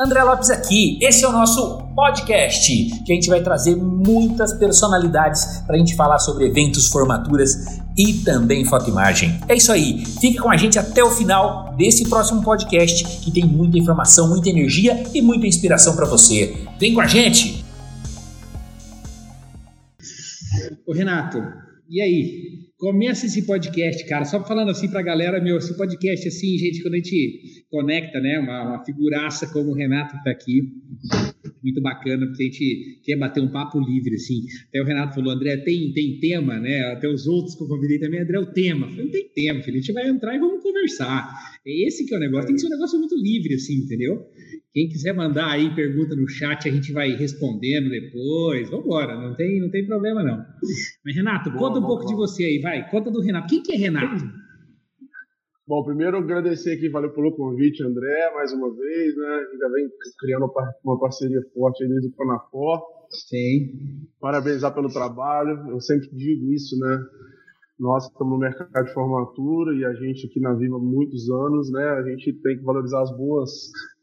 André Lopes aqui, esse é o nosso podcast, que a gente vai trazer muitas personalidades para a gente falar sobre eventos, formaturas e também fotoimagem. É isso aí, fique com a gente até o final desse próximo podcast, que tem muita informação, muita energia e muita inspiração para você. Vem com a gente! Ô Renato, e aí? Começa esse podcast, cara. Só falando assim pra galera, meu, esse podcast, assim, gente, quando a gente conecta, né, uma, uma figuraça como o Renato tá aqui, muito bacana, porque a gente quer bater um papo livre, assim. Até o Renato falou, André, tem, tem tema, né? Até os outros que eu convidei também, André, o tema. Eu falei, não tem tema, filho, a gente vai entrar e vamos conversar. É esse que é o negócio, tem que ser um negócio muito livre, assim, entendeu? Quem quiser mandar aí pergunta no chat, a gente vai respondendo depois. Vamos embora, não tem, não tem problema não. Mas Renato, boa, conta um boa, pouco boa. de você aí, vai. Conta do Renato. Quem que é Renato? Bom, primeiro agradecer aqui, valeu pelo convite, André, mais uma vez, né? A gente já vem criando uma parceria forte aí desde o Panafor. Sim. Parabenizar pelo trabalho. Eu sempre digo isso, né? Nós estamos no mercado de formatura e a gente aqui na Viva há muitos anos, né? A gente tem que valorizar as boas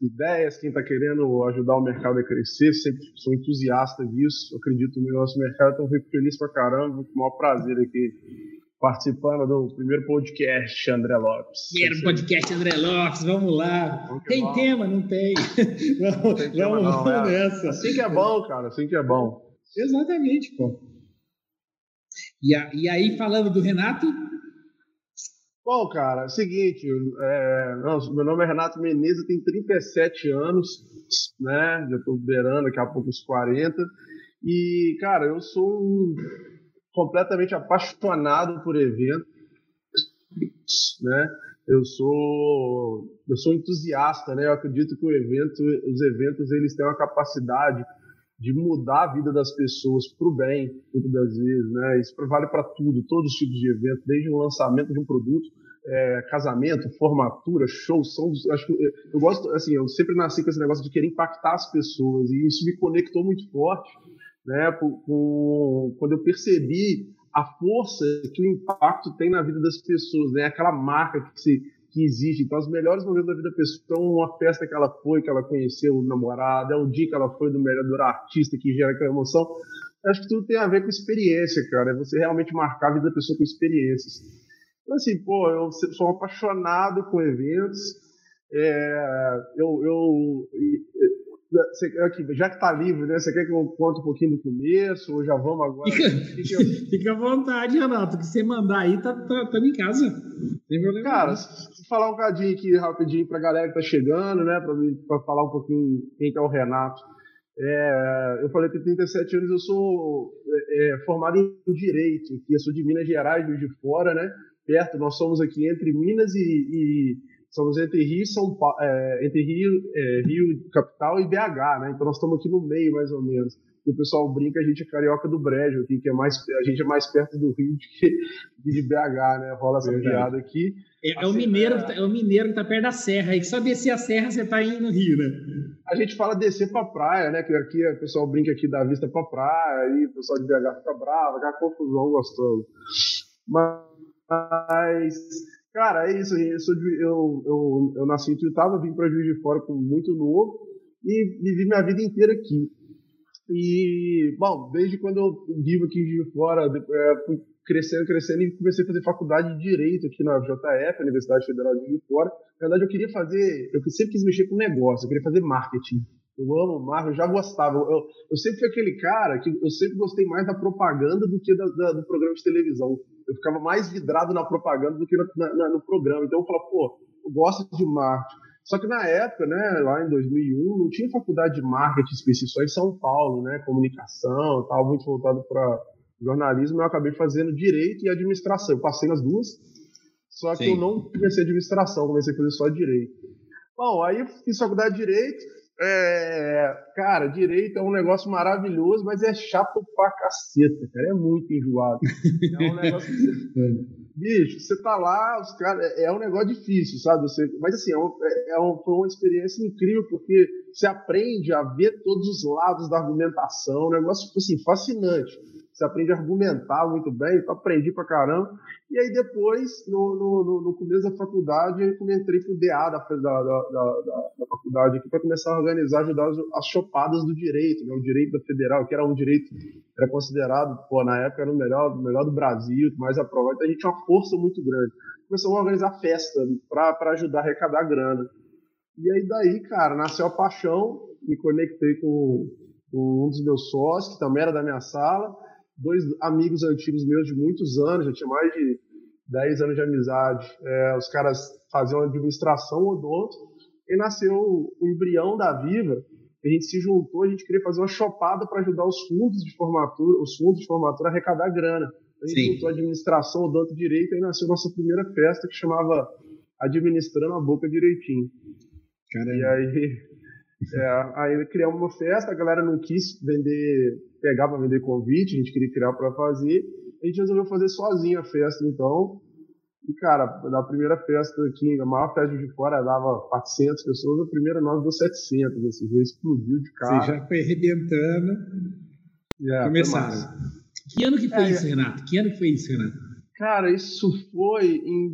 ideias, quem está querendo ajudar o mercado a crescer, sempre sou entusiasta disso, acredito no nosso mercado, então fico feliz pra caramba, com o maior prazer aqui participando do primeiro podcast André Lopes. Primeiro podcast André Lopes, vamos lá. Vamos tem vamos. tema? Não tem. vamos, não tem tema, vamos, não, é. nessa. Assim que é bom, cara, assim que é bom. Exatamente, pô. E, a, e aí, falando do Renato? Bom, cara, é o seguinte, é, meu nome é Renato Menezes, tenho 37 anos, né? Já estou beirando daqui a pouco os 40. E, cara, eu sou um, completamente apaixonado por eventos, né? Eu sou eu sou entusiasta, né? Eu acredito que o evento, os eventos eles têm uma capacidade de mudar a vida das pessoas para o bem, muitas das vezes, né? Isso vale para tudo, todos os tipos de eventos, desde o lançamento de um produto, é, casamento, formatura, show, são, acho que eu, eu, gosto, assim, eu sempre nasci com esse negócio de querer impactar as pessoas e isso me conectou muito forte, né? Com, com, quando eu percebi a força que o impacto tem na vida das pessoas, né? Aquela marca que se que existe. Então, os melhores momentos da vida da pessoa são uma festa que ela foi, que ela conheceu o namorado, é um dia que ela foi do melhor artista que gera aquela emoção. acho que tudo tem a ver com experiência, cara. É você realmente marcar a vida da pessoa com experiências. Então, assim, pô, eu sou apaixonado com eventos. É, eu, eu, já que está livre, né? Você quer que eu conte um pouquinho do começo ou já vamos agora? Fica, fica à vontade, Renato. que você mandar aí, tá, tá, tá em casa. Cara, se falar um bocadinho aqui rapidinho para a galera que está chegando, né? Para falar um pouquinho quem que é o Renato. É, eu falei que 37 anos, eu sou é, é, formado em Direito, aqui, eu sou de Minas Gerais, de Fora, né? Perto, nós somos aqui entre Minas e, e somos entre Rio, São Paulo, é, entre Rio, é, Rio capital e BH, né? Então nós estamos aqui no meio, mais ou menos. E o pessoal brinca, a gente é carioca do Brejo aqui, que é mais, a gente é mais perto do Rio do que de BH, né? Rola essa Verdade. piada aqui. É, é, o mineiro, é... Tá, é o mineiro que tá perto da serra, aí só descer a serra você tá indo no Rio, né? A gente fala descer pra praia, né? Que aqui o pessoal brinca aqui da vista pra praia, aí o pessoal de BH fica bravo, aquela confusão gostosa. Mas Cara, é isso. Eu, sou de, eu, eu, eu nasci em Tuiutaba, vim para Juiz de Fora com muito novo e vivi minha vida inteira aqui. E, bom, desde quando eu vivo aqui de Fora, é, fui crescendo, crescendo e comecei a fazer faculdade de Direito aqui na JF, Universidade Federal de de Fora. Na verdade, eu queria fazer, eu sempre quis mexer com negócio, eu queria fazer marketing. Eu amo Marvel, eu já gostava. Eu, eu, sempre fui aquele cara que eu sempre gostei mais da propaganda do que da, da, do programa de televisão. Eu ficava mais vidrado na propaganda do que na, na, no programa. Então eu falava, pô, eu gosto de marketing. Só que na época, né, lá em 2001, não tinha faculdade de marketing específico só em São Paulo, né, comunicação, estava muito voltado para jornalismo. Eu acabei fazendo direito e administração. Eu passei nas duas, só que Sim. eu não comecei administração, comecei a fazer só direito. Bom, aí fiz faculdade de direito é, cara, direito é um negócio maravilhoso, mas é chato pra caceta, cara. É muito enjoado. É um negócio que você... Bicho, você tá lá, os caras. É, é um negócio difícil, sabe? Você... Mas assim, é, um, é, é um, foi uma experiência incrível, porque você aprende a ver todos os lados da argumentação, um negócio tipo assim, fascinante você aprende a argumentar muito bem, então aprendi pra caramba. E aí depois, no, no, no começo da faculdade, eu entrei pro DA da, da, da, da, da faculdade aqui para começar a organizar, ajudar as, as chopadas do direito, né? o direito da federal, que era um direito, era considerado, pô, na época era o melhor, melhor do Brasil, mais aprovado, então a gente tinha uma força muito grande. Começamos a organizar festa para ajudar a arrecadar grana. E aí daí, cara, nasceu a paixão, me conectei com, com um dos meus sócios, que também era da minha sala, dois amigos antigos meus de muitos anos, já tinha mais de 10 anos de amizade. É, os caras faziam administração odonto e nasceu o embrião da Viva. A gente se juntou, a gente queria fazer uma chopada para ajudar os fundos de formatura, os fundos de formatura a arrecadar grana. A gente Sim. juntou administração, odonto direito e nasceu a nossa primeira festa que chamava Administrando a Boca Direitinho. Caramba. E aí, é, aí criamos uma festa, a galera não quis vender pegar para vender convite, a gente queria criar para fazer. A gente resolveu fazer sozinho a festa, então. E, cara, na primeira festa aqui, a maior festa de fora dava 400 pessoas, a primeira nós deu 700. Esse dia explodiu de cara. Você já foi arrebentando. É, Começaram. Que ano que foi é, isso, Renato? Que ano que foi isso, Renato? Cara, isso foi em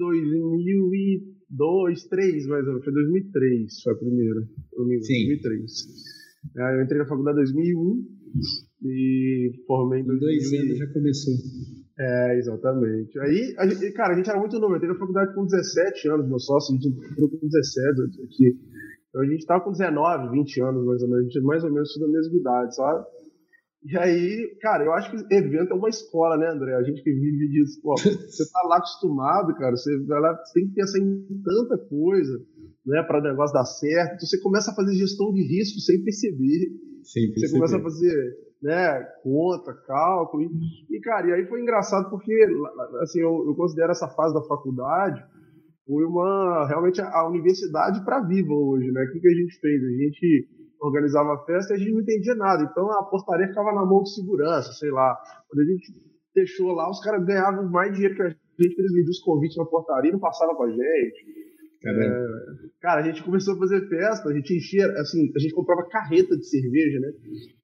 2002, 2003, mais ou menos. Foi 2003, foi a primeira. Sim. 2003. É, eu entrei na faculdade em 2001 e formei em 2000. Dois anos já começou. É, exatamente. Aí, a gente, cara, a gente era muito novo. Eu entrei na faculdade com 17 anos, meu sócio, a gente entrou com 17 aqui. Então a gente tava com 19, 20 anos mais ou menos. A gente é mais ou menos da mesma idade, sabe? E aí, cara, eu acho que evento é uma escola, né, André? A gente que vive disso, pô, você tá lá acostumado, cara, você, vai lá, você tem que pensar em tanta coisa, né, para o negócio dar certo. Então, você começa a fazer gestão de risco sem perceber. Sem perceber. Você começa a fazer né, conta, cálculo. E, e, cara, e aí foi engraçado porque, assim, eu, eu considero essa fase da faculdade foi uma, realmente, a universidade para viva hoje, né? O que, que a gente fez? A gente organizava a festa e a gente não entendia nada. Então a portaria ficava na mão de segurança, sei lá. Quando a gente deixou lá, os caras ganhavam mais dinheiro que a gente, eles vendiam os convites na portaria e não passavam com a gente. É, cara, a gente começou a fazer festa, a gente enchia, assim, a gente comprava carreta de cerveja, né?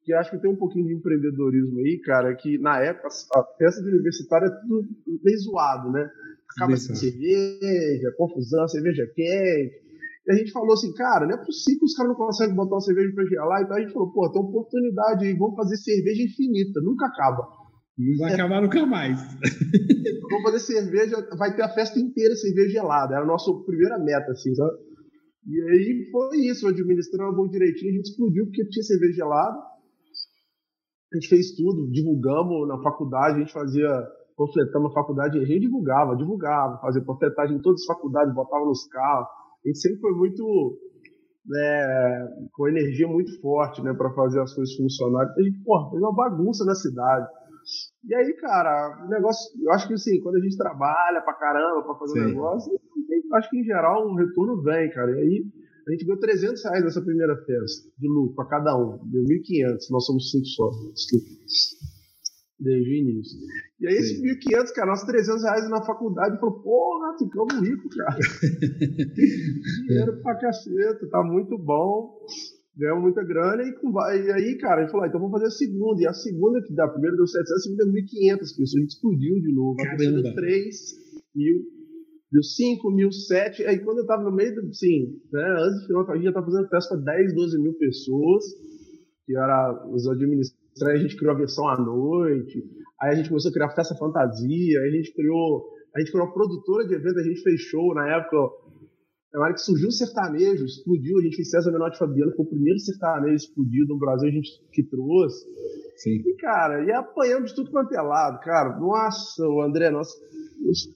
Que acho que tem um pouquinho de empreendedorismo aí, cara, que na época a festa de universitária é tudo meio zoado, né? Acaba sem cerveja, confusão, cerveja quente. E a gente falou assim, cara, não é possível que os caras não conseguem botar uma cerveja pra gelar. Então a gente falou, pô, tem oportunidade aí, vamos fazer cerveja infinita, nunca acaba. Não vai acabar nunca mais. Vamos fazer cerveja, vai ter a festa inteira cerveja gelada. Era a nossa primeira meta, assim, sabe? E aí foi isso, administrando bom direitinho, a gente explodiu porque tinha cerveja gelada. A gente fez tudo, divulgamos na faculdade, a gente fazia, panfletamos na faculdade, a gente divulgava, divulgava, fazia panfletagem em todas as faculdades, botava nos carros. A gente sempre foi muito né, com energia muito forte, né, para fazer as coisas funcionarem. A gente, pô, fez uma bagunça na cidade. E aí, cara, o negócio, eu acho que assim, quando a gente trabalha pra caramba pra fazer Sim. um negócio, acho que em geral um retorno vem, cara. E aí a gente ganhou 300 reais nessa primeira festa de lucro pra cada um. Deu 1.500, nós somos cinco sócios. Desde o início. E aí, esses 1.500, cara, nós 300 reais na faculdade, falou, porra, ficamos ricos, cara. Dinheiro pra caceta, tá muito bom ganhou muita grana e, com, e aí, cara, ele falou, ah, então vamos fazer a segunda. E a segunda que dá, a primeira deu 700, a segunda deu 1.500 pessoas. A gente explodiu de novo. A terceira deu 3 mil, deu 5 mil, 7. Aí quando eu tava no meio do, sim, né, antes do final, a gente já tava fazendo festa para 10, 12 mil pessoas, que era os administradores, a gente criou a versão à noite. Aí a gente começou a criar festa fantasia, aí a gente criou, a gente criou uma produtora de evento, a gente fez show na época, na hora que surgiu o sertanejo, explodiu, a gente fez César Menotti Fabiano, foi o primeiro sertanejo explodido no Brasil, a gente que trouxe. Sim. E, cara, e apanhamos de tudo quanto é lado, cara. Nossa, o André, nossa,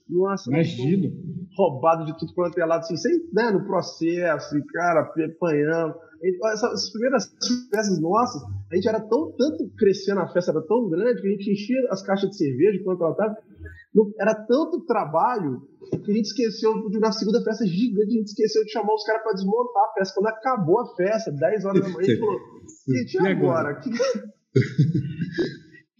nossa, Imagino. roubado de tudo quanto é lado, assim, sem, né, no processo, e, cara, apanhando. Essas primeiras peças nossas, a gente era tão, tanto crescendo a festa, era tão grande que a gente enchia as caixas de cerveja enquanto ela tava. Era tanto trabalho que a gente esqueceu de na segunda festa gigante, a gente esqueceu de chamar os caras para desmontar a festa. Quando acabou a festa, 10 horas da manhã, a gente falou: gente, e agora?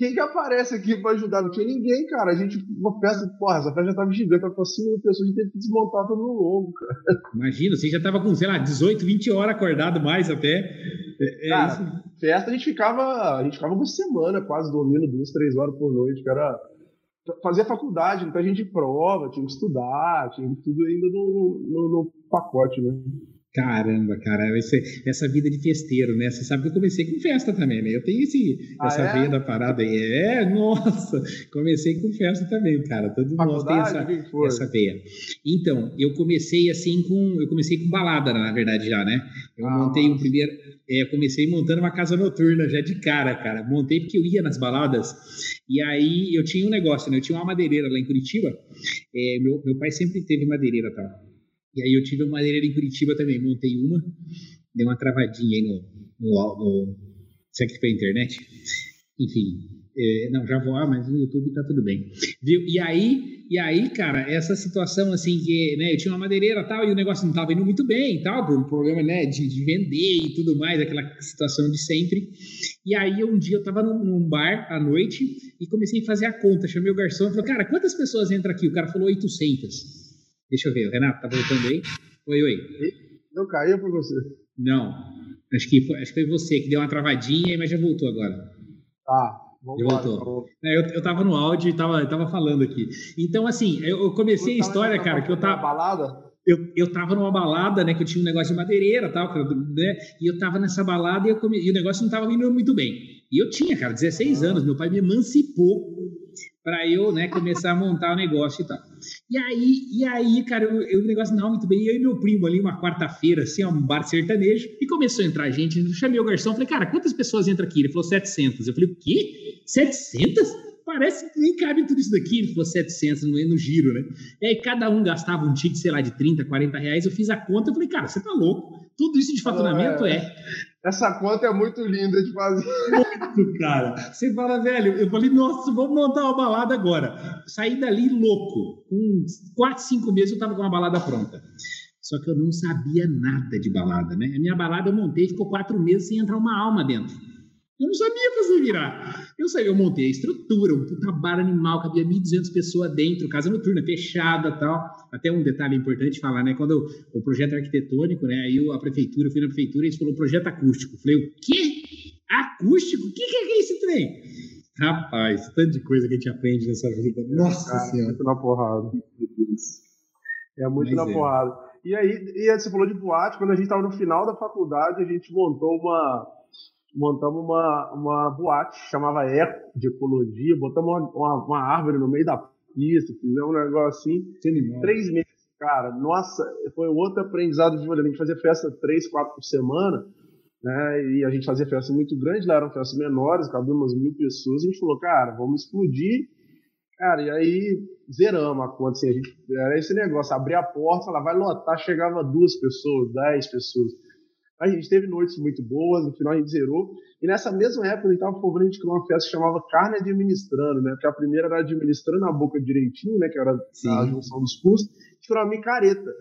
Quem que aparece aqui para ajudar? Não tinha ninguém, cara. A gente, uma festa, porra, essa festa já tava gigante, tava com 5 mil pessoas, a gente teve que desmontar todo no longo, cara. Imagina, você já tava com, sei lá, 18, 20 horas acordado mais até. É, é Cara, festa a gente ficava. A gente ficava uma semana quase dormindo duas, três horas por noite, era fazia faculdade, então a gente prova, tinha que estudar, tinha tudo ainda no, no, no pacote, né? Caramba, cara, essa vida de festeiro, né? Você sabe que eu comecei com festa também, né? Eu tenho esse, ah, essa é? veia da parada aí. É, nossa, comecei com festa também, cara. Todo mundo tem essa, essa veia. Então, eu comecei assim com. Eu comecei com balada, na verdade, já, né? Eu ah, montei um primeiro. É, comecei montando uma casa noturna já de cara, cara. Montei porque eu ia nas baladas e aí eu tinha um negócio, né? Eu tinha uma madeireira lá em Curitiba. É, meu, meu pai sempre teve madeireira e tal. E aí eu tive uma madeireira em Curitiba também, montei uma, dei uma travadinha aí no, no, no será que foi a internet? Enfim, é, não, já vou, ah, mas no YouTube tá tudo bem. Viu? E aí, e aí, cara, essa situação assim que, né, eu tinha uma madeireira tal e o negócio não tava indo muito bem tal, por um problema, né, de, de vender e tudo mais, aquela situação de sempre. E aí um dia eu tava num, num, bar à noite e comecei a fazer a conta, chamei o garçom e falei, cara, quantas pessoas entram aqui? O cara falou 800. Deixa eu ver, Renato, tá voltando aí? Oi, oi. Não caiu por você? Não. Acho que, foi, acho que foi você que deu uma travadinha, mas já voltou agora. Tá. Vamos já voltou. É, eu, eu tava no áudio e tava, tava falando aqui. Então, assim, eu, eu comecei a história, cara, que eu tava. balada? Eu, eu tava numa balada, né, que eu tinha um negócio de madeireira e tal, né, e eu tava nessa balada e, come... e o negócio não tava indo muito bem. E eu tinha, cara, 16 anos, meu pai me emancipou para eu, né, começar a montar o negócio e tal. E aí, e aí, cara, eu, eu, o negócio não muito bem. Eu e meu primo ali, uma quarta-feira, assim, um bar sertanejo, e começou a entrar gente. Eu chamei o garçom, falei, cara, quantas pessoas entram aqui? Ele falou 700. Eu falei, o quê? 700? Parece que nem cabe tudo isso daqui. Ele falou 700 no, no giro, né? E aí cada um gastava um ticket, sei lá, de 30, 40 reais. Eu fiz a conta, eu falei, cara, você tá louco? Tudo isso de faturamento é. é. Essa conta é muito linda de fazer. Cara. Você fala, velho, eu falei, nossa, vamos montar uma balada agora. Saí dali louco. Com 4, 5 meses eu tava com uma balada pronta. Só que eu não sabia nada de balada, né? A minha balada eu montei, ficou quatro meses sem entrar uma alma dentro. Eu não sabia fazer virar. Eu sabia, eu montei a estrutura, um puta bar animal, cabia 1.200 pessoas dentro, casa noturna, fechada tal. Até um detalhe importante falar, né? Quando o projeto arquitetônico, né? Aí a prefeitura, eu fui na prefeitura e eles falaram projeto acústico. Eu falei, o quê? Acústico? O que, que é esse trem? Rapaz, tanto de coisa que a gente aprende nessa vida. Né? Nossa Cara, Senhora. Muito na porrada. É muito Mas na é. porrada. E aí, e você falou de boate, quando a gente estava no final da faculdade, a gente montou uma montamos uma, uma boate, chamava Eco, de ecologia, botamos uma, uma, uma árvore no meio da pista, fizemos um negócio assim, três meses, cara, nossa, foi outro aprendizado de vida, a gente fazia festa três, quatro por semana, né, e a gente fazia festa muito grande, lá eram festas menores, cabia umas mil pessoas, a gente falou, cara, vamos explodir, cara, e aí zeramos a conta, assim, a gente, era esse negócio, abrir a porta, falar, vai lotar, chegava duas pessoas, dez pessoas, a gente teve noites muito boas, no final a gente zerou. E nessa mesma época, a gente estava gente criou uma festa que chamava Carne Administrando, né? Porque a primeira era administrando a boca direitinho, né? Que era Sim. a junção dos custos. A gente criou uma micareta.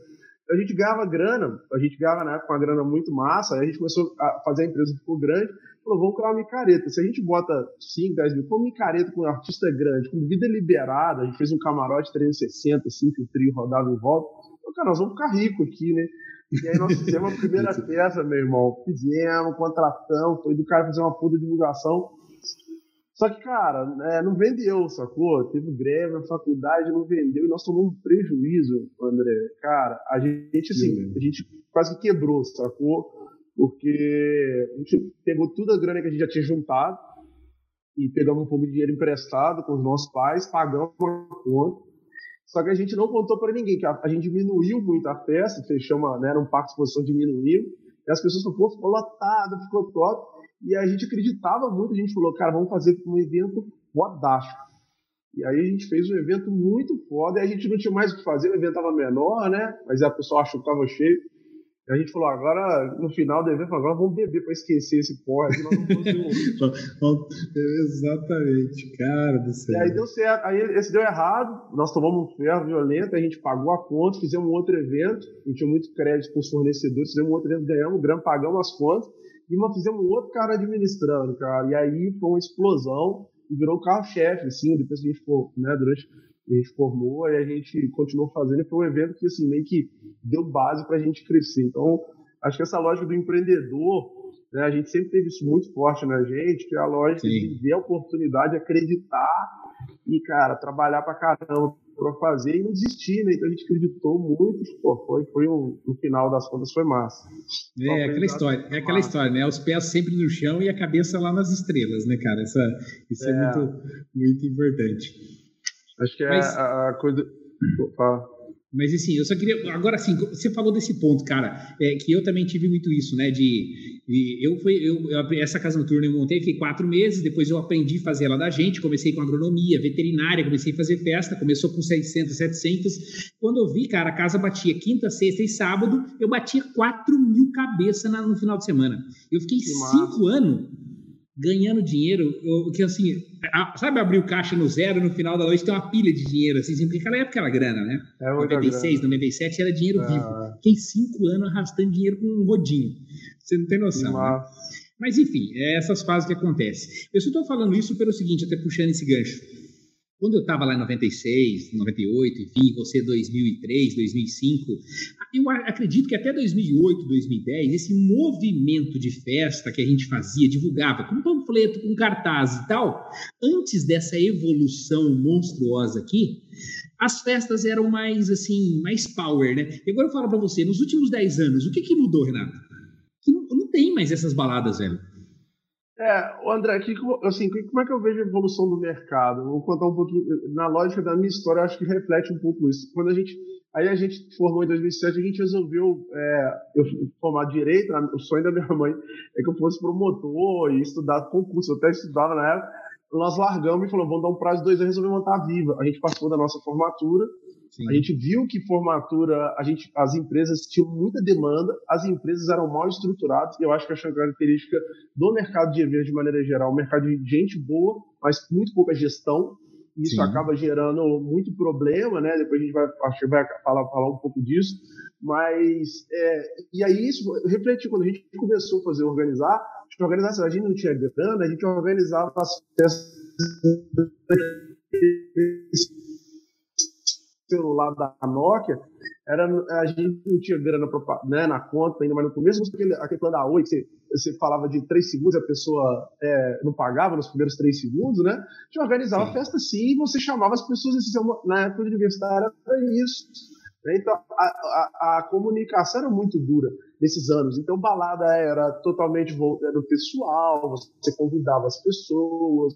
A gente ganhava grana, a gente ganhava na época uma grana muito massa, aí a gente começou a fazer a empresa ficou grande, falou, vamos criar uma micareta. Se a gente bota 5, 10 mil, com micareta, com um artista grande, com vida liberada, a gente fez um camarote 360, assim, que o trio rodava em volta. Falei, cara, nós vamos ficar rico aqui, né? E aí nós fizemos a primeira peça, meu irmão. Fizemos, contratamos, foi do cara fazer uma puta divulgação. Só que, cara, é, não vendeu, sacou? Teve greve na faculdade, não vendeu, e nós tomamos um prejuízo, André. Cara, a gente, assim, a gente quase que quebrou, sacou? Porque a gente pegou toda a grana que a gente já tinha juntado e pegamos um pouco de dinheiro emprestado com os nossos pais, pagamos a conta só que a gente não contou para ninguém, que a, a, gente diminuiu muito a festa, fechamos, né, era um parque de exposição, diminuiu, e as pessoas falaram, pô, ficou lotado, ficou top, e a gente acreditava muito, a gente falou, cara, vamos fazer um evento fodástico. E aí a gente fez um evento muito foda, e a gente não tinha mais o que fazer, o evento estava menor, né, mas a pessoa achou que estava cheio, a gente falou, agora, no final do evento, agora vamos beber para esquecer esse porra aqui, nós não Exatamente, cara do céu. E aí deu certo, aí esse deu errado, nós tomamos um ferro violento, a gente pagou a conta, fizemos um outro evento, a gente tinha muito crédito com os fornecedores, fizemos um outro evento, ganhamos grana, pagamos as contas, e nós fizemos um outro cara administrando, cara, e aí foi uma explosão, e virou o carro-chefe, assim, depois que a gente ficou, né, durante a gente formou e a gente continuou fazendo. E foi um evento que, assim, meio que deu base para a gente crescer. Então, acho que essa lógica do empreendedor, Né? A gente sempre teve isso muito forte na gente, que é a lógica Sim. de ver a oportunidade, acreditar e, cara, trabalhar pra caramba para fazer e não desistir, né? Então a gente acreditou muito, pô, foi, foi um, no final das contas foi massa. É, aquela história, é aquela massa. história, né? Os pés sempre no chão e a cabeça lá nas estrelas, né, cara? Essa, isso é, é muito, muito importante. Acho que é Mas... a coisa. Opa. Mas assim, eu só queria. Agora sim, você falou desse ponto, cara, é, que eu também tive muito isso, né? De. de eu fui. Eu, eu, essa casa noturna eu montei, fiquei quatro meses, depois eu aprendi a fazer ela da gente, comecei com agronomia, veterinária, comecei a fazer festa, começou com 600, 700. Quando eu vi, cara, a casa batia quinta, sexta e sábado, eu batia 4 mil cabeças no final de semana. Eu fiquei que cinco anos ganhando dinheiro, que assim, sabe abrir o caixa no zero no final da noite tem uma pilha de dinheiro, assim, porque naquela época era grana, né? É 96, grana. 97 era dinheiro ah. vivo. Fiquei cinco anos arrastando dinheiro com um rodinho. Você não tem noção. Né? Mas enfim, é essas fases que acontecem. Eu só estou falando isso pelo seguinte, até puxando esse gancho. Quando eu estava lá em 96, 98, enfim, você 2003, 2005, eu acredito que até 2008, 2010, esse movimento de festa que a gente fazia, divulgava com panfleto, com cartaz e tal, antes dessa evolução monstruosa aqui, as festas eram mais assim, mais power, né? E agora eu falo para você, nos últimos 10 anos, o que, que mudou, Renato? Que não, não tem mais essas baladas, velho. É, André, aqui, assim, como é que eu vejo a evolução do mercado? Vou contar um pouquinho, na lógica da minha história, acho que reflete um pouco isso. Quando a gente, aí a gente formou em 2007, a gente resolveu, é, eu formar direito, o sonho da minha mãe é que eu fosse promotor e estudar concurso, eu até estudava na época, nós largamos e falamos, vamos dar um prazo de dois anos e resolver montar a Viva. A gente passou da nossa formatura, Sim. A gente viu que formatura, a gente, as empresas tinham muita demanda, as empresas eram mal estruturadas, e eu acho que essa é uma característica do mercado de eventos de maneira geral, um mercado de gente boa, mas muito pouca gestão, e isso Sim. acaba gerando muito problema, né? Depois a gente vai, acho que vai falar, falar um pouco disso, mas é, e aí isso refletiu quando a gente começou a fazer organizar, a gente organizava, a gente não tinha grana, a gente organizava as festas celular da Nokia, era, a gente não tinha grana pra, né, na conta ainda, mas no começo, aquele, aquele plano da Oi, que você, você falava de três segundos, a pessoa é, não pagava nos primeiros três segundos, né? A gente organizava sim. festa sim, e você chamava as pessoas, assim, na época universitária, era isso. Né? Então, a, a, a, comunicação era muito dura nesses anos. Então, balada era totalmente no pessoal, você convidava as pessoas,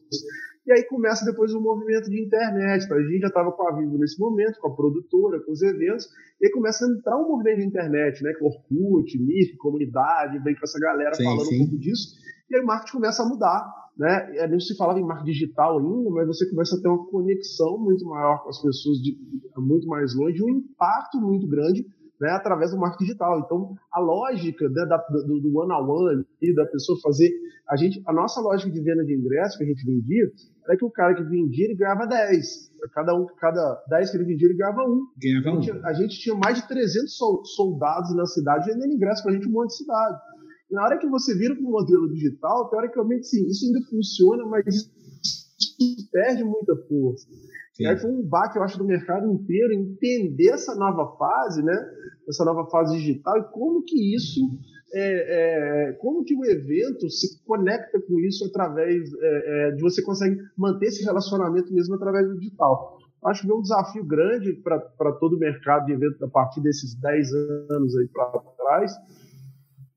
e aí começa depois o um movimento de internet. A gente já estava com a Vivo nesse momento, com a produtora, com os eventos, e aí começa a entrar um movimento de internet, né? Com Orkut, NIF, comunidade, vem com essa galera sim, falando sim. um pouco disso. E aí o marketing começa a mudar. Né? Não se falava em marketing digital ainda, mas você começa a ter uma conexão muito maior com as pessoas de muito mais longe, um impacto muito grande né, através do marketing digital. Então, a lógica né, da, do, do one-on-one e da pessoa fazer. A, gente, a nossa lógica de venda de ingresso que a gente vendia era que o cara que vendia, ele ganhava 10. Cada, um, cada 10 que ele vendia, ele ganhava um. Ganhava a, gente, um. a gente tinha mais de 300 soldados na cidade vendendo ingresso para a gente um monte de cidade. E na hora que você vira para o modelo digital, teoricamente, sim, isso ainda funciona, mas isso perde muita força. E aí foi um baque, eu acho, do mercado inteiro entender essa nova fase, né? Essa nova fase digital e como que isso, é, é, como que o evento se conecta com isso através é, é de você consegue manter esse relacionamento mesmo através do digital. Acho que é um desafio grande para todo o mercado de eventos a partir desses 10 anos aí para trás,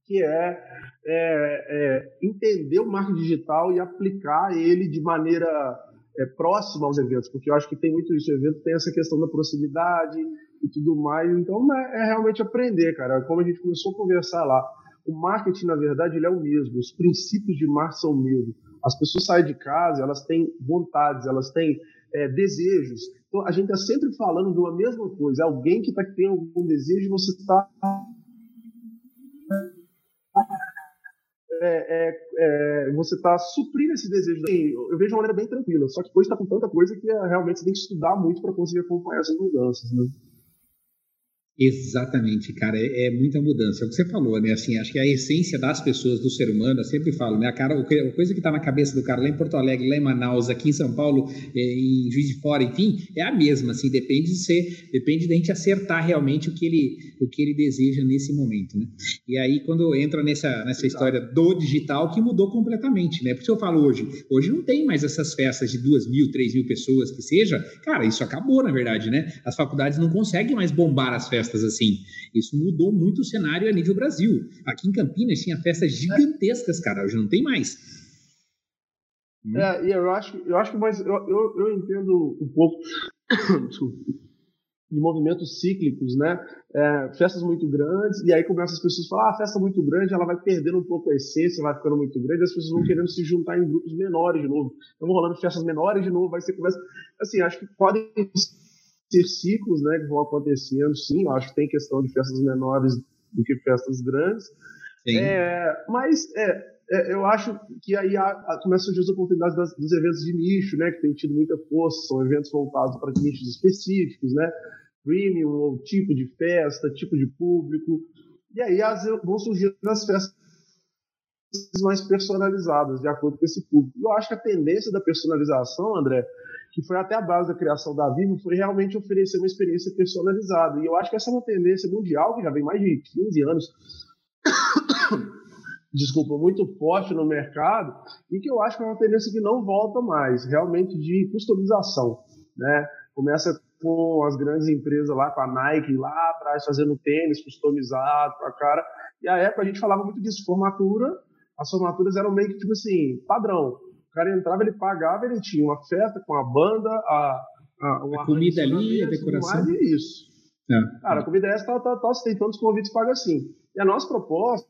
que é, é, é, entender o marketing digital e aplicar ele de maneira é, próximo aos eventos, porque eu acho que tem muito isso. O evento tem essa questão da proximidade e tudo mais. Então é, é realmente aprender, cara. Como a gente começou a conversar lá, o marketing, na verdade, ele é o mesmo. Os princípios de marketing são o mesmo. As pessoas saem de casa, elas têm vontades, elas têm é, desejos. Então a gente está sempre falando de uma mesma coisa. Alguém que tá, tem algum desejo você está é, é, é, você está suprindo esse desejo. Eu vejo de uma maneira bem tranquila, só que hoje está com tanta coisa que é, realmente você tem que estudar muito para conseguir acompanhar essas mudanças. Né? Exatamente, cara, é, é, muita mudança. É o que você falou, né? Assim, acho que a essência das pessoas, do ser humano, eu sempre falo, né? A, cara, a coisa que está na cabeça do cara lá em Porto Alegre, lá em Manaus, aqui em São Paulo, é, em Juiz de Fora, enfim, é a mesma. Assim, depende de ser, depende da gente acertar realmente o que ele, o que ele deseja nesse momento, né? E aí, quando entra nessa, nessa história do digital, que mudou completamente, né? Porque eu falo hoje, hoje não tem mais essas festas de duas mil, três mil pessoas que seja, cara, isso acabou, na verdade, né? As faculdades não conseguem mais bombar as festas festas assim. Isso mudou muito o cenário a nível Brasil. Aqui em Campinas tinha festas gigantescas, cara, hoje não tem mais. É, e eu acho, eu acho que mais eu, eu, eu entendo um pouco de movimentos cíclicos, né? É, festas muito grandes, e aí começam as pessoas a falar, ah, festa muito grande, ela vai perdendo um pouco a essência, vai ficando muito grande, as pessoas vão querendo se juntar em grupos menores de novo. Então, rolando festas menores de novo, vai ser começa. Assim, acho que podem ser ciclos né, que vão acontecendo, sim. Eu acho que tem questão de festas menores do que festas grandes. É, mas é, é, eu acho que aí a, a, começam a surgir as oportunidades das, dos eventos de nicho, né, que tem tido muita força. São eventos voltados para nichos específicos, né, premium, ou tipo de festa, tipo de público. E aí as, vão surgir as festas mais personalizadas, de acordo com esse público. Eu acho que a tendência da personalização, André, que foi até a base da criação da Vivo, foi realmente oferecer uma experiência personalizada. E eu acho que essa é uma tendência mundial, que já vem mais de 15 anos, desculpa, muito forte no mercado, e que eu acho que é uma tendência que não volta mais, realmente de customização. Né? Começa com as grandes empresas lá, com a Nike lá atrás, fazendo tênis customizado para cara. E a época a gente falava muito disso, formatura, as formaturas eram meio que tipo assim, padrão cara entrava, ele pagava, ele tinha uma festa com a banda, a, a, uma a comida ali, a decoração. Mais e isso. É. Cara, a comida é essa tá, tá, tá aceitando os convites paga assim. E a nossa proposta,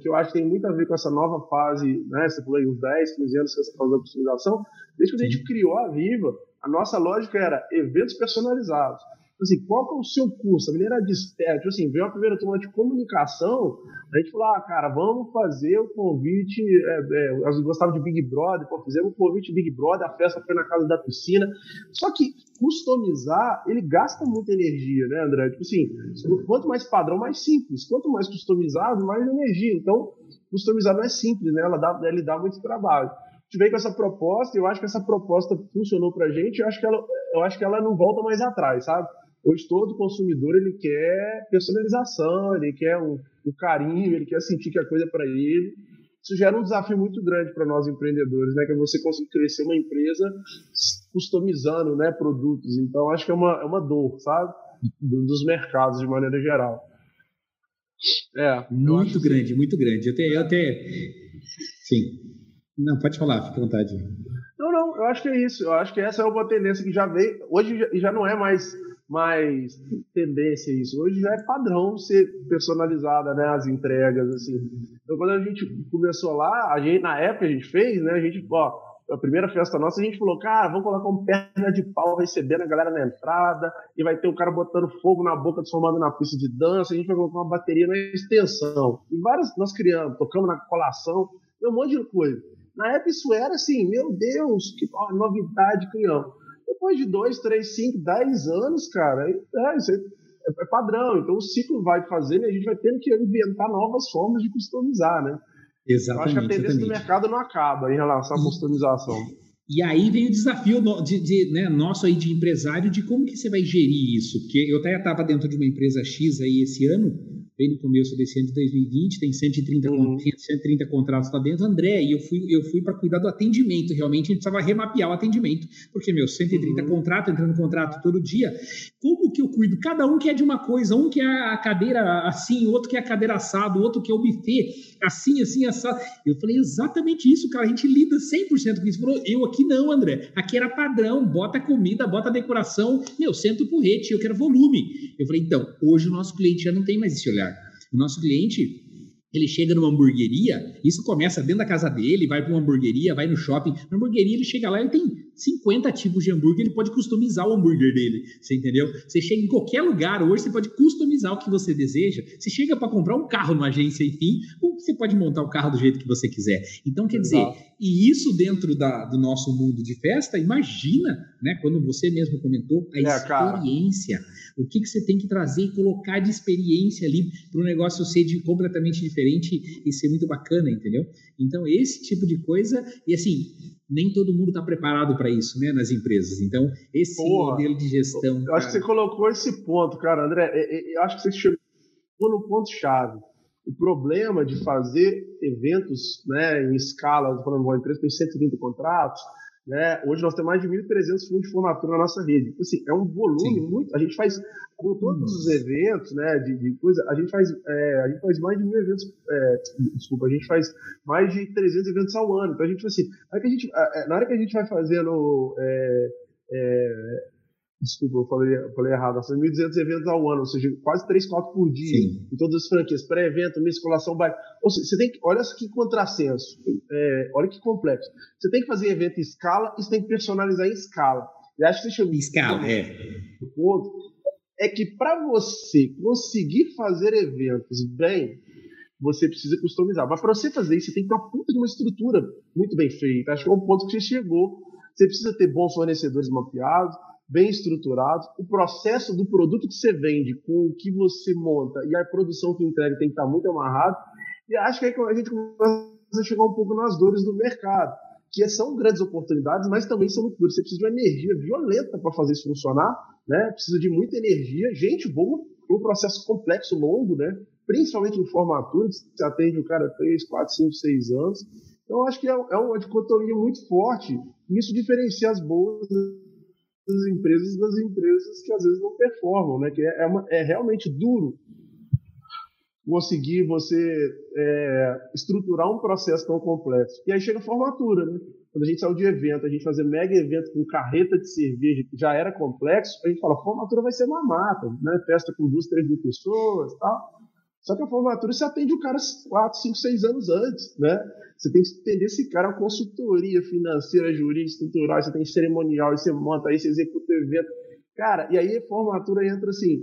que eu acho que tem muito a ver com essa nova fase, né? Você falou aí uns 10, 15 anos que essa fase da customização. Desde que a gente criou a Viva, a nossa lógica era eventos personalizados assim, qual que é o seu curso? A menina é, tipo assim, veio a primeira turma de comunicação, a gente falou, ah, cara, vamos fazer o convite, é, é, eu gostava de Big Brother, pô, fizemos o convite Big Brother, a festa foi na casa da piscina, só que customizar, ele gasta muita energia, né, André? Tipo assim, quanto mais padrão, mais simples, quanto mais customizado, mais energia, então, customizar não é simples, né, ela dá, ele dá muito trabalho. A gente veio com essa proposta, eu acho que essa proposta funcionou pra gente, eu acho que ela, eu acho que ela não volta mais atrás, sabe? Hoje todo consumidor ele quer personalização, ele quer um, um carinho, ele quer sentir que a coisa é para ele. Isso gera um desafio muito grande para nós empreendedores, né? Que é você conseguir crescer uma empresa customizando, né, produtos. Então acho que é uma, é uma dor, sabe? Dos mercados de maneira geral. É. Muito grande, muito grande. Eu até, eu até, sim. Não, pode falar, fique à vontade. Não, não, eu acho que é isso. Eu acho que essa é uma tendência que já veio. Hoje já não é mais mais tendência isso. Hoje já é padrão ser personalizada, né, as entregas, assim. Então, quando a gente começou lá, a gente, na época a gente fez, né, a gente, ó, a primeira festa nossa, a gente falou, cara, vamos colocar um perna de pau recebendo a galera na entrada, e vai ter um cara botando fogo na boca, transformando na pista de dança, a gente vai colocar uma bateria na extensão. E várias nós criamos, tocamos na colação, um monte de coisa. Na época isso era assim, meu Deus, que novidade criamos. Depois de dois, três, cinco, dez anos, cara, é, isso é, é, padrão. Então o ciclo vai fazendo e a gente vai tendo que inventar novas formas de customizar, né? Exatamente. Eu acho que a tendência do mercado não acaba em relação à customização. E aí vem o desafio de, de, né, nosso aí de empresário de como que você vai gerir isso. Porque eu até estava dentro de uma empresa X aí esse ano, bem no começo desse ano de 2020, tem 130, uhum. 130 contratos lá dentro, André, e eu fui, eu fui para cuidar do atendimento, realmente a gente precisava remapear o atendimento, porque, meu, 130 uhum. contratos, entrando contrato todo dia, como que eu cuido? Cada um quer de uma coisa, um quer a cadeira assim, outro quer a cadeira assado, outro quer o buffet, assim, assim, assado. Eu falei, exatamente isso, cara, a gente lida 100% com isso. Falou, eu aqui não, André, aqui era padrão, bota comida, bota decoração, meu, senta o porrete, eu quero volume. Eu falei, então, hoje o nosso cliente já não tem mais esse olhar. O nosso cliente, ele chega numa hamburgueria, isso começa dentro da casa dele, vai para uma hamburgueria, vai no shopping. Na hamburgueria ele chega lá, ele tem 50 tipos de hambúrguer, ele pode customizar o hambúrguer dele, você entendeu? Você chega em qualquer lugar hoje, você pode customizar o que você deseja. Você chega para comprar um carro numa agência, enfim, você pode montar o carro do jeito que você quiser. Então, quer dizer, e isso dentro da, do nosso mundo de festa, imagina, né, quando você mesmo comentou, a é, experiência. Cara. O que, que você tem que trazer e colocar de experiência ali para o negócio ser de, completamente diferente e ser muito bacana, entendeu? Então, esse tipo de coisa, e assim, nem todo mundo está preparado para isso, né, nas empresas. Então, esse Porra, modelo de gestão. Eu cara... acho que você colocou esse ponto, cara, André. Eu acho que você chegou no ponto-chave. O problema de fazer eventos né, em escala, falando, uma empresa tem 130 contratos, né? Hoje nós temos mais de 1.300 fundos de formatura na nossa rede. Então, assim, é um volume Sim. muito. A gente faz, com todos os eventos, né, de, de coisa, a gente faz, é, a gente faz mais de mil eventos. É, desculpa, a gente faz mais de 300 eventos ao ano. Então a gente, assim, na hora que a gente, é, na hora que a gente vai fazendo é, é Desculpa, eu falei, eu falei errado. Temos 1.200 eventos ao ano, ou seja, quase 3, 4 por dia. Sim. Em todas as franquias, pré-evento, musculação, baile. Ou seja, você tem que. Olha que contrassenso. É, olha que complexo. Você tem que fazer evento em escala e você tem que personalizar em escala. E acho que você chegou. Escala, é. O ponto é que para você conseguir fazer eventos bem, você precisa customizar. Mas para você fazer isso, você tem que ter uma puta de uma estrutura muito bem feita. Acho que é um ponto que você chegou. Você precisa ter bons fornecedores mapeados bem estruturados, o processo do produto que você vende com o que você monta e a produção que entrega tem que estar muito amarrado. E acho que aí a gente começa a chegar um pouco nas dores do mercado, que são grandes oportunidades, mas também são muito duras. Você precisa de uma energia violenta para fazer isso funcionar, né? Precisa de muita energia, gente boa, um processo complexo, longo, né? Principalmente em formatura, você atende o cara 3, 4, 5, 6 anos. Então, acho que é, é uma dicotomia muito forte, e isso diferencia as boas das empresas das empresas que às vezes não performam, né? Que é, é, uma, é realmente duro conseguir você é, estruturar um processo tão complexo. E aí chega a formatura, né? Quando a gente saiu de evento, a gente fazer mega evento com carreta de cerveja, que já era complexo, a gente fala, formatura vai ser uma mata, né? Festa com duas, três mil pessoas tal. Só que a formatura você atende o cara 4, 5, 6 anos antes, né? Você tem que entender esse cara, uma consultoria financeira, jurídica, estrutural, você tem cerimonial, você monta aí, você executa o evento. Cara, e aí a formatura entra assim,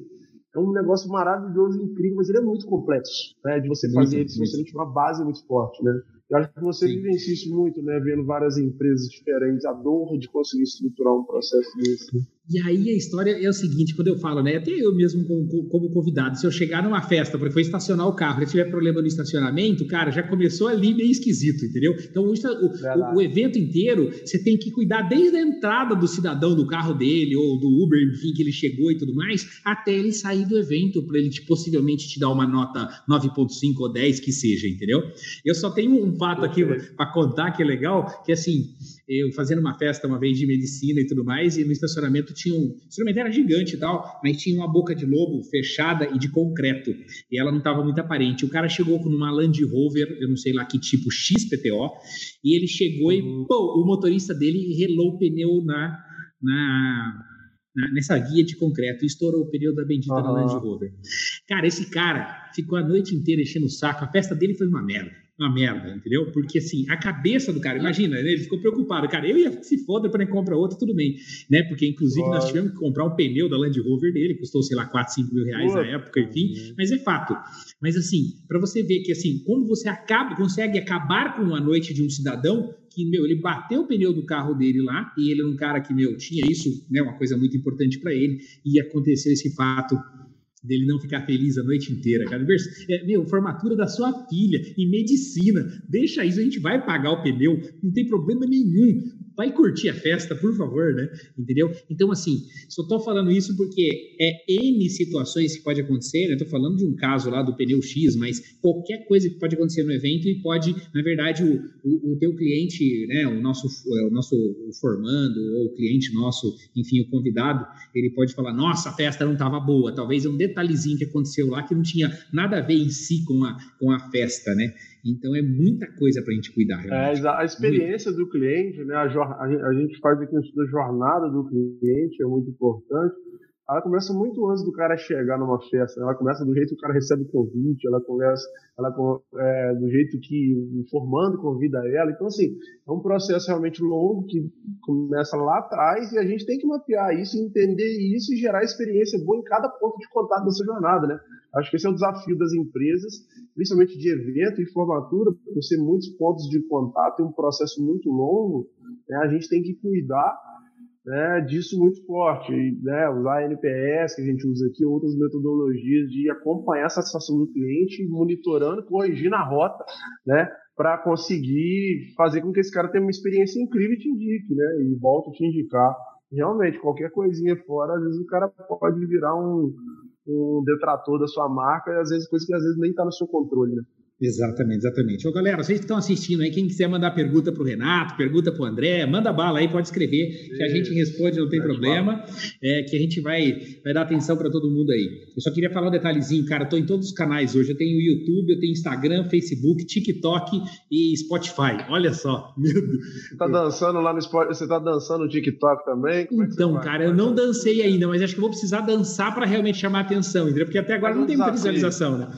é um negócio maravilhoso, incrível, mas ele é muito complexo, né? De você fazer ele se você não tiver uma base muito forte, né? Eu acho que você vivencia isso muito, né? Vendo várias empresas diferentes, a dor de conseguir estruturar um processo desse. E aí a história é o seguinte, quando eu falo, né, até eu mesmo como, como, convidado, se eu chegar numa festa, porque foi estacionar o carro, e tiver problema no estacionamento, cara, já começou ali meio esquisito, entendeu? Então o, o, o, evento inteiro, você tem que cuidar desde a entrada do cidadão do carro dele, ou do Uber, enfim, que ele chegou e tudo mais, até ele sair do evento, para ele te, possivelmente te dar uma nota 9.5 ou 10, que seja, entendeu? Eu só tenho um fato aqui para contar que é legal, que assim, eu fazendo uma festa uma vez de medicina e tudo mais, e no estacionamento tinha um. O estacionamento era gigante e tal, mas tinha uma boca de lobo fechada e de concreto. E ela não estava muito aparente. O cara chegou com uma Land Rover, eu não sei lá que tipo, XPTO, e ele chegou uhum. e, pô, o motorista dele relou o pneu na. na nessa guia de concreto e estourou o pneu da bendita uhum. da Land Rover. Cara, esse cara ficou a noite inteira enchendo o saco. A festa dele foi uma merda uma merda, entendeu? Porque assim, a cabeça do cara, imagina, né? ele ficou preocupado, cara, eu ia se foda para comprar outra, tudo bem, né? Porque inclusive nós tivemos que comprar um pneu da Land Rover dele, custou, sei lá, 4, 5 mil reais na época, enfim, mas é fato. Mas assim, para você ver que assim, como você acaba, consegue acabar com a noite de um cidadão que, meu, ele bateu o pneu do carro dele lá, e ele era um cara que, meu, tinha isso, né, uma coisa muito importante para ele, e aconteceu esse fato dele não ficar feliz a noite inteira, cara. É, meu, formatura da sua filha em medicina. Deixa isso, a gente vai pagar o pneu, não tem problema nenhum vai curtir a festa, por favor, né? Entendeu? Então, assim, só tô falando isso porque é N situações que pode acontecer, né? Tô falando de um caso lá do pneu X, mas qualquer coisa que pode acontecer no evento e pode, na verdade, o, o, o teu cliente, né? O nosso, o nosso formando ou o cliente nosso, enfim, o convidado, ele pode falar, nossa, a festa não estava boa, talvez é um detalhezinho que aconteceu lá que não tinha nada a ver em si com a, com a festa, né? Então é muita coisa para a gente cuidar. Realmente. É, a experiência muito. do cliente, né? A, a, gente faz aqui da jornada do cliente, é muito importante. Ela começa muito antes do cara chegar numa festa. Ela começa do jeito que o cara recebe o convite, ela começa ela, é, do jeito que o formando convida ela. Então, assim, é um processo realmente longo que começa lá atrás e a gente tem que mapear isso, entender isso e gerar experiência boa em cada ponto de contato dessa jornada, né? Acho que esse é o desafio das empresas, principalmente de evento e formatura, por ser muitos pontos de contato e um processo muito longo, né? a gente tem que cuidar né, disso muito forte, né, usar NPS que a gente usa aqui, outras metodologias de acompanhar a satisfação do cliente, monitorando, corrigindo a rota, né, para conseguir fazer com que esse cara tenha uma experiência incrível e te indique, né, e volte a te indicar. Realmente, qualquer coisinha fora, às vezes o cara pode virar um, um detrator da sua marca, e às vezes coisa que às vezes nem está no seu controle, né. Exatamente, exatamente. Ô, galera, vocês que estão assistindo aí, quem quiser mandar pergunta para o Renato, pergunta para o André, manda bala aí, pode escrever, que a gente responde, não tem problema, é, que a gente vai, vai dar atenção para todo mundo aí. Eu só queria falar um detalhezinho, cara, estou em todos os canais hoje, eu tenho YouTube, eu tenho Instagram, Facebook, TikTok e Spotify, olha só, meu Deus. Você tá dançando lá no Spotify, você tá dançando no TikTok também? É então, cara, eu não dancei ainda, mas acho que eu vou precisar dançar para realmente chamar a atenção, entendeu? Porque até agora não tem muita visualização, né?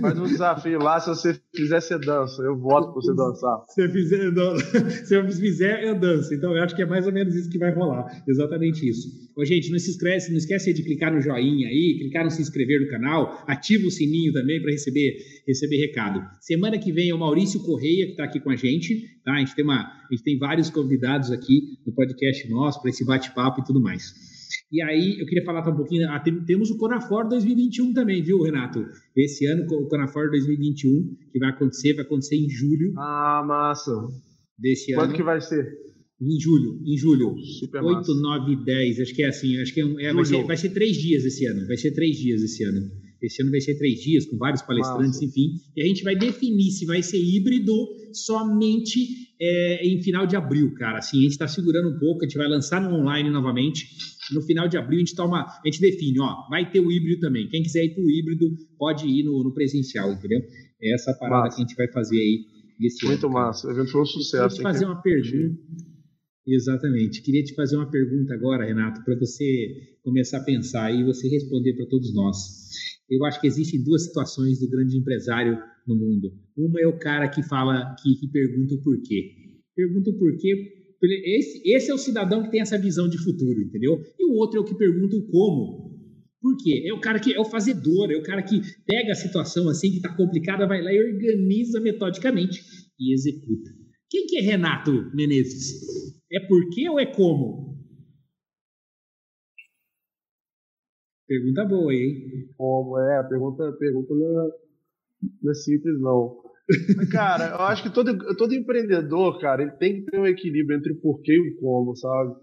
Faz um desafio lá, se você fizer, você dança. Eu voto pra você dançar. Se eu fizer, eu se eu fizer, eu danço. Então, eu acho que é mais ou menos isso que vai rolar. Exatamente isso. Ô, gente, não se esquece, não esquece de clicar no joinha aí, clicar no se inscrever no canal, ativa o sininho também para receber, receber recado. Semana que vem é o Maurício Correia, que está aqui com a gente. Tá? A, gente tem uma, a gente tem vários convidados aqui no podcast nosso para esse bate-papo e tudo mais. E aí, eu queria falar um pouquinho. Ah, temos o Conafor 2021 também, viu, Renato? Esse ano, o Conafor 2021, que vai acontecer, vai acontecer em julho. Ah, massa. Desse Quando ano. que vai ser? Em julho, em julho. Super 8, massa. 9, 10. Acho que é assim. Acho que é, é, vai, ser, vai ser três dias esse ano. Vai ser três dias esse ano. Esse ano vai ser três dias, com vários palestrantes, enfim. E a gente vai definir se vai ser híbrido somente é, em final de abril, cara. Assim, a gente está segurando um pouco, a gente vai lançar no online novamente. No final de abril a gente toma, a gente define, ó, vai ter o híbrido também. Quem quiser ir para o híbrido pode ir no, no, presencial, entendeu? É essa parada massa. que a gente vai fazer aí esse Muito ano. Muito massa, o evento foi um sucesso. Queria te fazer uma pergunta. Exatamente. Queria te fazer uma pergunta agora, Renato, para você começar a pensar e você responder para todos nós. Eu acho que existem duas situações do grande empresário no mundo. Uma é o cara que fala, que, que pergunta o porquê. Pergunta o porquê. Esse, esse é o cidadão que tem essa visão de futuro, entendeu? E o outro é o que pergunta o como. Por quê? É o cara que é o fazedor, é o cara que pega a situação assim que está complicada, vai lá e organiza metodicamente e executa. Quem que é Renato Menezes? É por quê ou é como? Pergunta boa, hein? Como é? A pergunta, pergunta não, é, não é simples, não. Cara, eu acho que todo, todo empreendedor, cara, ele tem que ter um equilíbrio entre o porquê e o como, sabe?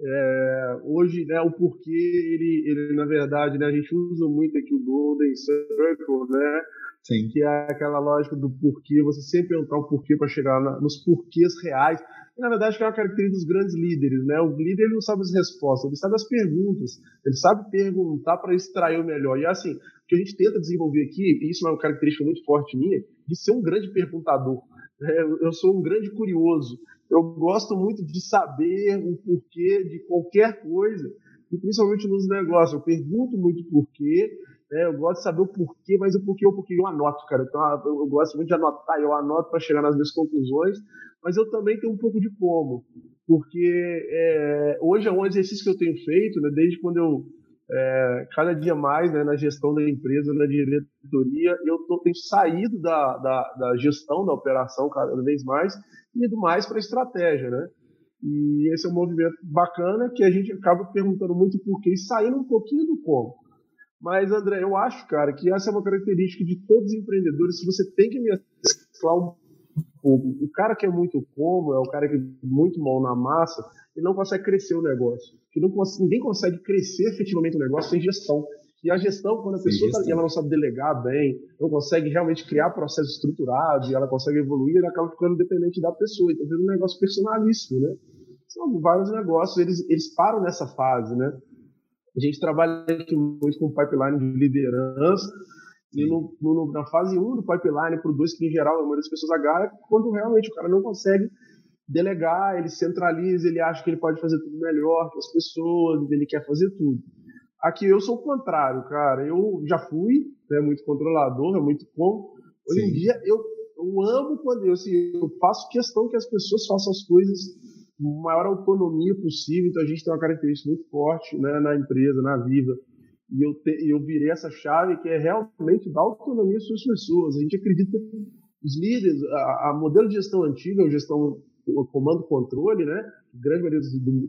É, hoje, né, o porquê, ele, ele na verdade, né, a gente usa muito aqui o Golden Circle, né? Sim. Que é aquela lógica do porquê, você sempre perguntar o porquê para chegar na, nos porquês reais. E, na verdade, que é uma característica dos grandes líderes, né? O líder ele não sabe as respostas, ele sabe as perguntas, ele sabe perguntar para extrair o melhor. E assim, o que a gente tenta desenvolver aqui, e isso é uma característica muito forte minha, de ser um grande perguntador. É, eu sou um grande curioso. Eu gosto muito de saber o porquê de qualquer coisa, e principalmente nos negócios. Eu pergunto muito porquê, né? eu gosto de saber o porquê, mas o porquê, o porquê eu anoto, cara. Então, eu gosto muito de anotar, eu anoto para chegar nas minhas conclusões, mas eu também tenho um pouco de como, porque é, hoje é um exercício que eu tenho feito, né? desde quando eu é, cada dia mais né, na gestão da empresa, na diretoria, eu tô, tenho saído da, da, da, gestão da operação cada vez mais e ido mais para a estratégia, né? E esse é um movimento bacana que a gente acaba perguntando muito por quê e saindo um pouquinho do como. Mas, André, eu acho, cara, que essa é uma característica de todos os empreendedores. Se você tem que mesclar um pouco. O cara que é muito como, é o cara que é muito mão na massa, ele não consegue crescer o negócio. Que não, ninguém consegue crescer efetivamente o negócio sem gestão. E a gestão, quando a Sim, pessoa tá, ela não sabe delegar bem, não consegue realmente criar processos estruturados, ela consegue evoluir, ela acaba ficando dependente da pessoa. Então, vira um negócio personalíssimo, né? São vários negócios, eles, eles param nessa fase, né? A gente trabalha muito com pipeline de liderança, e no, no, na fase 1 do pipeline, para o 2, que em geral a maioria das pessoas agarra, quando realmente o cara não consegue delegar, ele centraliza, ele acha que ele pode fazer tudo melhor que as pessoas, ele quer fazer tudo. Aqui eu sou o contrário, cara. Eu já fui né, muito controlador, é muito como. Hoje Sim. em dia eu, eu amo quando eu, assim, eu faço questão que as pessoas façam as coisas maior autonomia possível. Então a gente tem uma característica muito forte né, na empresa, na Viva. E eu, te, eu virei essa chave que é realmente dar autonomia às suas pessoas. A gente acredita os líderes, a, a modelo de gestão antiga, a gestão o comando controle, né? Grande maioria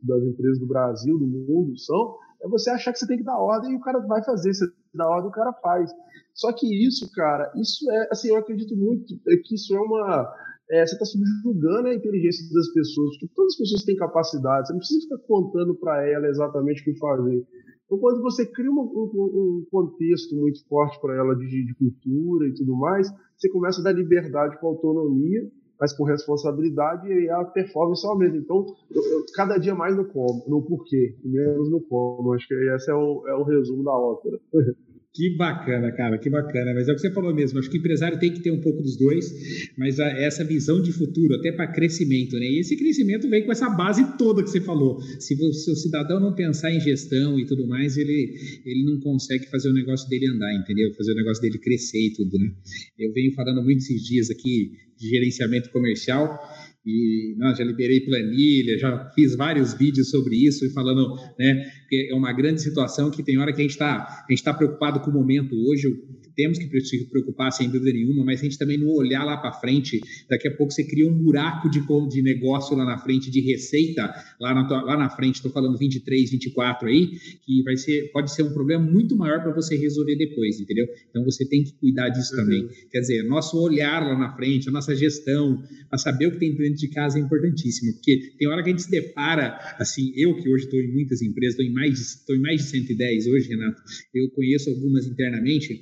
das empresas do Brasil, do mundo são, é você achar que você tem que dar ordem e o cara vai fazer, você dá ordem o cara faz. Só que isso, cara, isso é, assim, eu acredito muito que isso é uma. É, você está subjugando a inteligência das pessoas, porque todas as pessoas têm capacidade, você não precisa ficar contando para ela exatamente o que fazer. Então, quando você cria um, um, um contexto muito forte para ela de, de, cultura e tudo mais, você começa a dar liberdade com autonomia mas com responsabilidade e a performance aumenta. Então, eu, eu, cada dia mais no como, no porquê, menos no como. Acho que esse é o, é o resumo da ópera. Que bacana, cara, que bacana. Mas é o que você falou mesmo. Acho que o empresário tem que ter um pouco dos dois, mas a, essa visão de futuro, até para crescimento, né? E esse crescimento vem com essa base toda que você falou. Se o cidadão não pensar em gestão e tudo mais, ele, ele não consegue fazer o negócio dele andar, entendeu? Fazer o negócio dele crescer e tudo, né? Eu venho falando muito esses dias aqui de gerenciamento comercial e não, já liberei planilha, já fiz vários vídeos sobre isso e falando, né, que é uma grande situação que tem hora que a gente está está preocupado com o momento hoje, temos que se preocupar sem dúvida nenhuma, mas a gente também não olhar lá para frente, daqui a pouco você cria um buraco de, de negócio lá na frente, de receita lá na, lá na frente, estou falando 23, 24 aí, que vai ser, pode ser um problema muito maior para você resolver depois, entendeu? Então você tem que cuidar disso uhum. também. Quer dizer, nosso olhar lá na frente, a nossa gestão, a saber o que tem dentro de casa é importantíssimo, porque tem hora que a gente se depara, assim, eu que hoje estou em muitas empresas, estou em mais em mais de 110 hoje, Renato, eu conheço algumas internamente,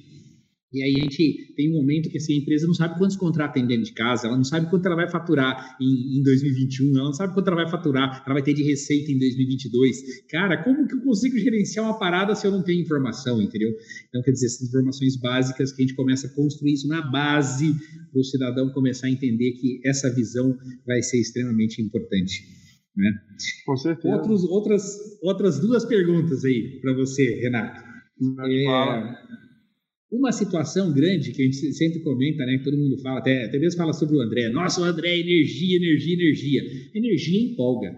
e aí a gente tem um momento que assim, a empresa não sabe quantos contratos tem dentro de casa, ela não sabe quanto ela vai faturar em, em 2021, ela não sabe quanto ela vai faturar, ela vai ter de receita em 2022. Cara, como que eu consigo gerenciar uma parada se eu não tenho informação, entendeu? Então, quer dizer, essas informações básicas que a gente começa a construir isso na base para o cidadão começar a entender que essa visão vai ser extremamente importante. Né? Com certeza. Outros, outras, outras duas perguntas aí para você, Renato. É, uma situação grande que a gente sempre comenta, né? Que todo mundo fala, até, até mesmo fala sobre o André. Nossa, o André, energia, energia, energia. Energia empolga.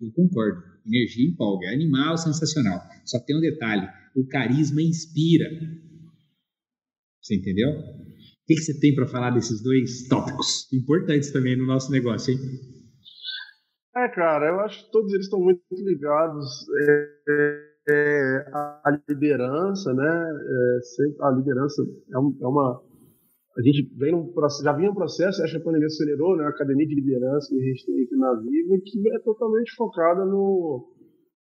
Eu concordo. Energia empolga. É animal sensacional. Só tem um detalhe: o carisma inspira. Você entendeu? O que, que você tem para falar desses dois tópicos importantes também no nosso negócio, hein? É, cara, eu acho que todos eles estão muito ligados. É, é a liderança, né? É, a liderança é, um, é, uma. A gente vem um, já vinha um processo, acho que a pandemia acelerou, né? A academia de liderança que a gente tem aqui na Viva, que é totalmente focada no,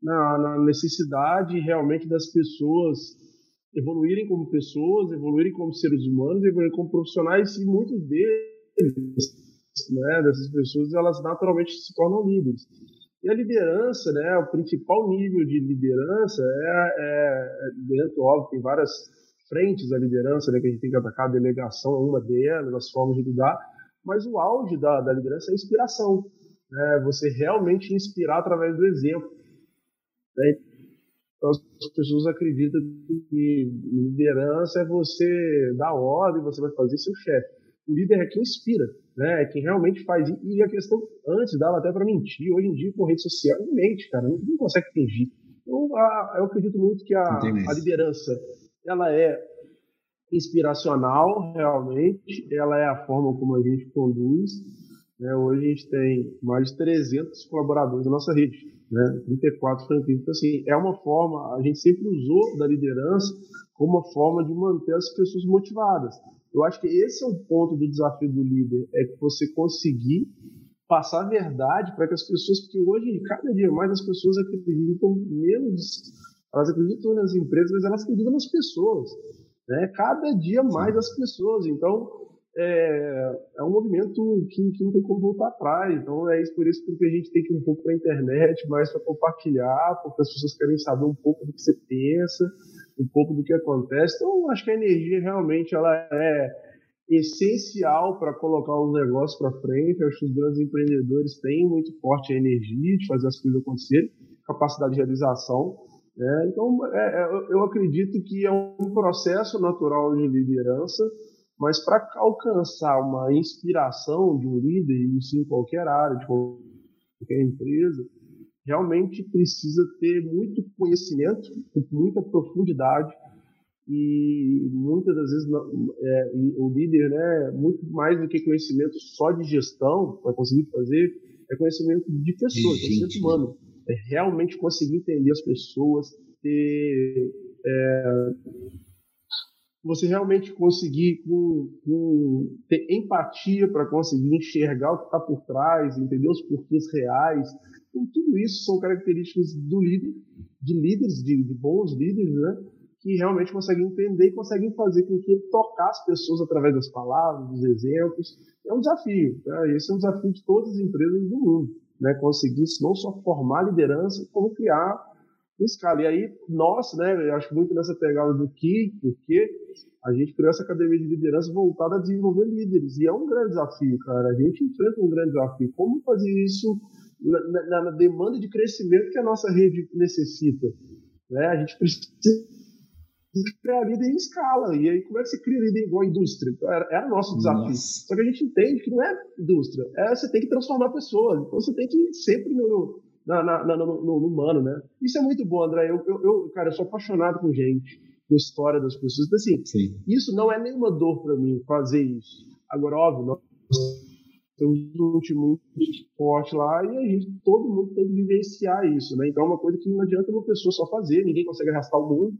na, na necessidade realmente das pessoas evoluírem como pessoas, evoluírem como seres humanos, evoluírem como profissionais, e muitos deles, né, dessas pessoas, elas naturalmente se tornam líderes. E a liderança, né, o principal nível de liderança é, é, é dentro, óbvio, tem várias frentes da liderança né, que a gente tem que atacar, a delegação é uma delas, as formas de lidar, mas o auge da, da liderança é a inspiração. Né, você realmente inspirar através do exemplo. Né? Então, as pessoas acreditam que liderança é você dar ordem, você vai fazer seu chefe. O líder é quem inspira né? Quem realmente faz. E a questão, antes dava até para mentir, hoje em dia com rede social, não mente, cara, não, não consegue fingir. Então, a, eu acredito muito que a, a liderança, ela é inspiracional, realmente, ela é a forma como a gente conduz. Né? Hoje a gente tem mais de 300 colaboradores na nossa rede, né? 34 franquias. Então, assim, é uma forma, a gente sempre usou da liderança como uma forma de manter as pessoas motivadas. Eu acho que esse é o ponto do desafio do líder, é que você conseguir passar a verdade para que as pessoas, porque hoje, cada dia mais, as pessoas acreditam menos, elas acreditam nas empresas, mas elas acreditam nas pessoas. Né? Cada dia mais as pessoas. Então, é, é um movimento que, que, não tem como voltar atrás. Então, é isso, por isso que a gente tem que ir um pouco para a internet, mais para compartilhar, porque as pessoas querem saber um pouco do que você pensa um pouco do que acontece. Então, acho que a energia realmente ela é essencial para colocar os negócios para frente. acho que os grandes empreendedores têm muito forte a energia de fazer as coisas acontecerem, capacidade de realização. Né? Então, é, é, eu acredito que é um processo natural de liderança, mas para alcançar uma inspiração de um líder, isso em qualquer área, de qualquer empresa, realmente precisa ter muito conhecimento, muita profundidade e muitas das vezes é, o líder, né, muito mais do que conhecimento só de gestão para conseguir fazer, é conhecimento de pessoas, conhecimento humano, é realmente conseguir entender as pessoas, ter é, você realmente conseguir com, com, ter empatia para conseguir enxergar o que está por trás, entender os porquês reais. Então, tudo isso são características do líder, de líderes, de, de bons líderes, né? que realmente conseguem entender e conseguem fazer com que tocar as pessoas através das palavras, dos exemplos. É um desafio. Tá? Esse é um desafio de todas as empresas do mundo. Né? Conseguir não só formar liderança, como criar escala. E aí, nós, né, eu acho muito nessa pegada do que, porque a gente criou essa academia de liderança voltada a desenvolver líderes. E é um grande desafio, cara. A gente enfrenta um grande desafio. Como fazer isso na, na, na demanda de crescimento que a nossa rede necessita? Né? A gente precisa criar líder em escala. E aí, como é que você cria líder igual a indústria? Então, era, era nosso desafio. Nossa. Só que a gente entende que não é indústria, é você tem que transformar pessoas. Então, você tem que ir sempre no, na, na, na, no, no, humano, né? Isso é muito bom, André. Eu, eu, eu, cara, eu sou apaixonado com gente, com história das pessoas. Então, assim, Sim. isso não é nenhuma dor para mim fazer isso. Agora, óbvio, nós temos um time muito forte lá e a gente, todo mundo tem que vivenciar isso, né? Então, é uma coisa que não adianta uma pessoa só fazer, ninguém consegue arrastar o mundo.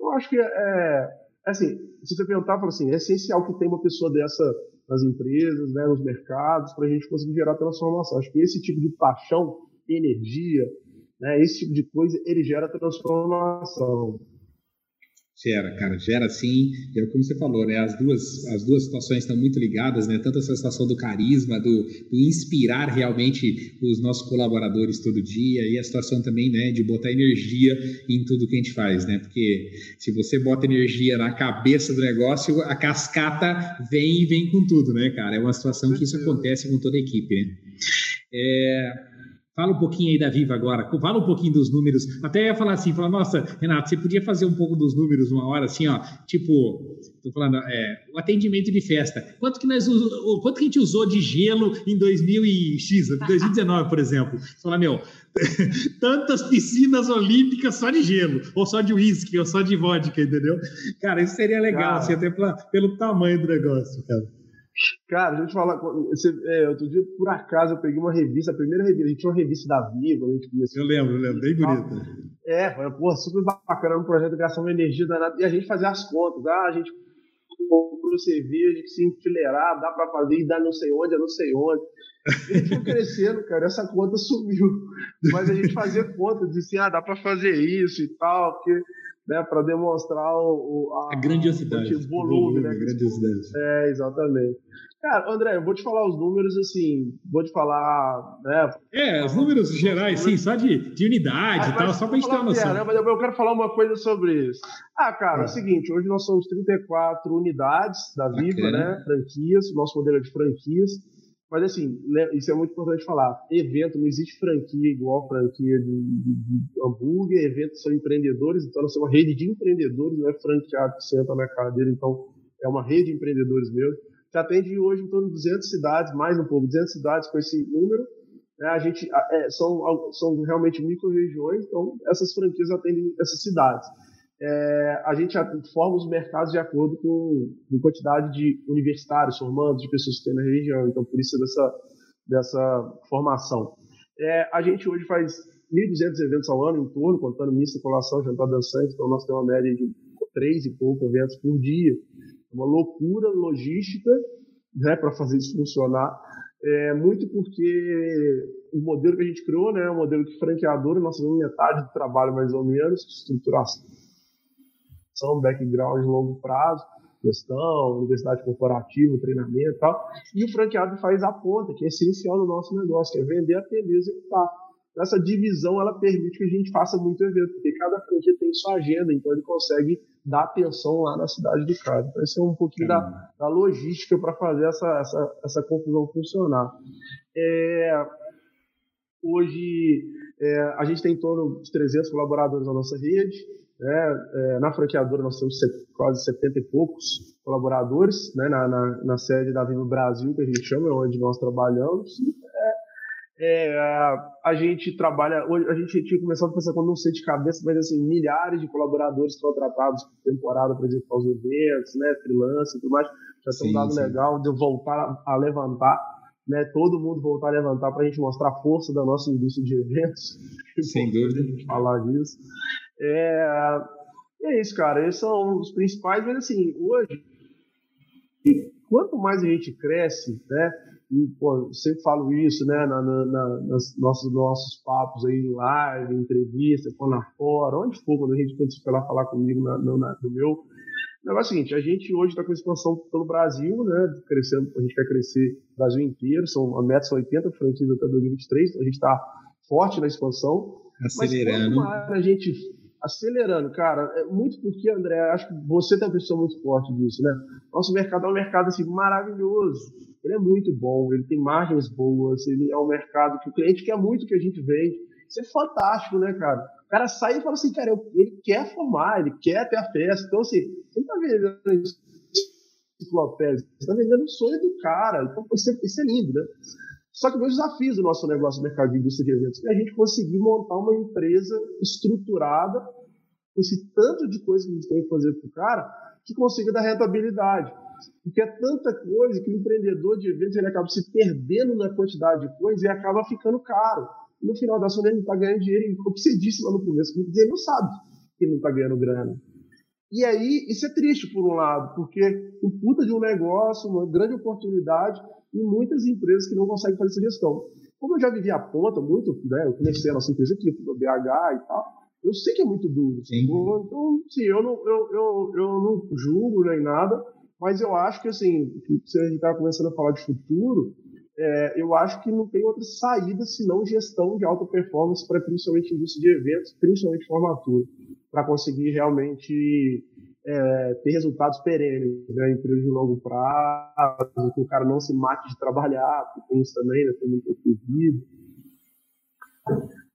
Eu acho que é, é assim, se você perguntar, fala assim, é essencial que tenha uma pessoa dessa nas empresas, né, nos mercados, para a gente conseguir gerar transformação. Acho que esse tipo de paixão, energia, né, esse tipo de coisa, ele gera transformação. Gera, cara, gera sim. É como você falou, né? As duas, as duas situações estão muito ligadas, né? Tanto essa situação do carisma, do, do, inspirar realmente os nossos colaboradores todo dia, e a situação também, né, de botar energia em tudo que a gente faz, né? Porque se você bota energia na cabeça do negócio, a cascata vem e vem com tudo, né, cara? É uma situação que isso acontece com toda a equipe, né? É, Fala um pouquinho aí da Viva agora, fala um pouquinho dos números. Até ia falar assim, falar, nossa, Renato, você podia fazer um pouco dos números uma hora, assim, ó, tipo, tô falando, é, o atendimento de festa. Quanto que nós quanto que a gente usou de gelo em 2000 e X, 2019, por exemplo? Falar, meu, tantas piscinas olímpicas só de gelo, ou só de uísque, ou só de vodka, entendeu? Cara, isso seria legal, assim, até pra, pelo tamanho do negócio, cara. Cara, deixa eu te falar. Você, é, outro dia, por acaso, eu peguei uma revista, a primeira revista, a gente tinha uma revista da Viva, a gente começou. Eu lembro, eu lembro, bem bonita. É, foi, porra, super bacana, um projeto de gastão de energia danada. E a gente fazia as contas. Ah, a gente comprou cerveja que se enfileirar, dá pra fazer e dá não sei onde, não sei onde. E a gente foi crescendo, cara, essa conta sumiu. Mas a gente fazia conta, disse, assim, ah, dá pra fazer isso e tal, porque né, para demonstrar o, a, a grandiosidade, o volume, volume né? Grandiosidade. É, exatamente. Cara, André, eu vou te falar os números assim, vou te falar, né? É, os números gerais, sim, só de, de unidade e tal, só para a gente ter uma noção. É, né, mas eu quero falar uma coisa sobre isso. Ah, cara, é, é o seguinte, hoje nós somos 34 unidades da Viva, Bacana. né? Franquias, nosso modelo é de franquias. Mas assim, né, isso é muito importante falar. Evento, não existe franquia igual franquia de, de, de hambúrguer. Eventos são empreendedores, então nós somos uma rede de empreendedores, não é franqueado que senta na cadeira, então é uma rede de empreendedores mesmo. Já atende hoje em torno de 200 cidades, mais um pouco, 200 cidades com esse número. Né, a gente é, são, são realmente micro-regiões, então essas franquias atendem essas cidades é, a gente forma os mercados de acordo com, com quantidade de universitários, formandos, de pessoas que tem na região. Então, por isso dessa, dessa formação. É, a gente hoje faz 1.200 eventos ao ano em torno, contando missa, colação, jantar dançante. Então, nós temos uma média de três e pouco eventos por dia. É uma loucura logística né, para fazer isso funcionar. É, muito porque o modelo que a gente criou, né, é um modelo que franqueador, nós temos metade do trabalho mais ou menos, estruturação formação, background de longo prazo, gestão, universidade corporativa, treinamento e tal. E o franqueado faz a ponta, que é essencial no nosso negócio, que é vender, atender, executar. Essa divisão ela permite que a gente faça muito evento, porque cada franquia tem sua agenda, então ele consegue dar atenção lá na cidade do cara. Então, esse é um pouquinho da, da logística para fazer essa, essa, essa confusão funcionar. É, hoje É, a gente tem em torno de 300 colaboradores na nossa rede. Né? É, na franqueadora nós temos quase 70 e poucos colaboradores, né? na, na, na sede da Vivo Brasil, que a gente chama, é onde nós trabalhamos. É, a gente trabalha, hoje a gente tinha começado a pensar quando não sei de cabeça, mas assim, milhares de colaboradores contratados por temporada para executar os eventos, né, freelance e tudo mais. Já tem um dado sim. legal de eu voltar a levantar, né, todo mundo voltar a levantar para a gente mostrar a força da nossa indústria de eventos. Sem dúvida. falar disso. É, é isso, cara. Esses são os principais, mas assim, hoje, quanto mais a gente cresce, né, e, pô, sempre falo isso, né, na, na, na, nas nossos, nossos papos aí em live, em entrevista, quando fora, onde for, quando a gente quando for lá falar comigo na, no, na, no meu. O negócio é o seguinte, a gente hoje está com expansão pelo Brasil, né, crescendo, a gente quer crescer o Brasil inteiro, são, a meta são 80 franquias até 2023, então a gente está forte na expansão. Acelerando. Mas a gente acelerando, cara, é muito porque, André, acho que você tem uma pessoa muito forte disso, né? Nosso mercado é um mercado assim maravilhoso ele é muito bom, ele tem margens boas, ele é um mercado que o cliente quer muito que a gente vende. Isso é fantástico, né, cara? O cara sai e fala assim, cara, ele quer formar, ele quer ter a festa. Então, assim, você tá vendendo enciclopédia, você tá vendendo o sonho do cara. Então, isso é, isso é lindo, né? Só que dois desafios do nosso negócio no mercado de indústria de eventos é a gente conseguir montar uma empresa estruturada, com esse tanto de coisa que a gente tem que fazer para o cara, que consiga dar rentabilidade. Porque é tanta coisa que o empreendedor de eventos ele acaba se perdendo na quantidade de coisas e acaba ficando caro. E no final da sua ele não está ganhando dinheiro, e como você disse lá no começo, ele não sabe que ele não está ganhando grana. E aí, isso é triste por um lado, porque um puta de um negócio, uma grande oportunidade, e muitas empresas que não conseguem fazer essa gestão. Como eu já vivi a ponta muito, né, eu comecei a nossa empresa aqui, BH e tal, eu sei que é muito duro. Então, sim, eu não, eu, eu, eu não julgo nem nada, mas eu acho que, assim, se a gente está começando a falar de futuro, é, eu acho que não tem outra saída senão gestão de alta performance para principalmente indústria de eventos, principalmente formatura, para conseguir realmente é, ter resultados perenes, né? empresa de longo prazo, que o cara não se mate de trabalhar, porque tem isso também, né? tem muito vida.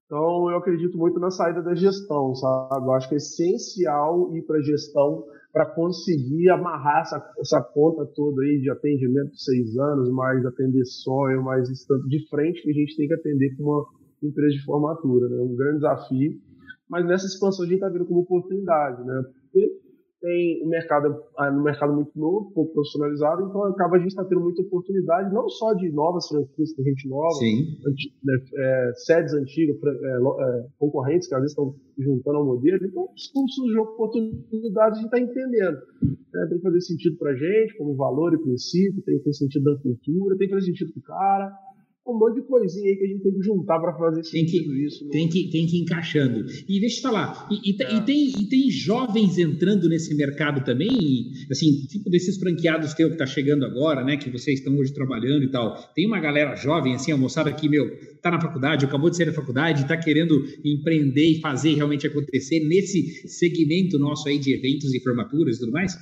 Então, eu acredito muito na saída da gestão, sabe? Eu acho que é essencial ir para a gestão para conseguir amarrar essa, essa conta toda aí de atendimento de seis anos, mais atender sonho, mais esse tanto de frente que a gente tem que atender com uma empresa de formatura, né? Um grande desafio. Mas nessa expansão a gente está vendo como oportunidade, né? Porque tem um mercado, ah, um mercado muito novo, pouco profissionalizado, então acaba a gente está tendo muita oportunidade, não só de novas franquias com gente nova, anti, né, é, sedes antigas, é, é, concorrentes que às vezes estão juntando ao modelo, então como surgiu oportunidade, a gente está entendendo. Né? Tem que fazer sentido para a gente, como valor e princípio, tem que fazer sentido da cultura, tem que fazer sentido para o cara, um monte de coisinha aí que a gente tem que juntar para fazer tem que, isso. Né? Tem que, tem que ir encaixando. E deixa eu falar, e, e, é. e, tem, e tem jovens entrando nesse mercado também, assim, tipo desses franqueados teu que tá chegando agora, né, que vocês estão hoje trabalhando e tal. Tem uma galera jovem, assim, a moçada que, meu, tá na faculdade, acabou de sair da faculdade, tá querendo empreender e fazer realmente acontecer nesse segmento nosso aí de eventos e formaturas e tudo mais?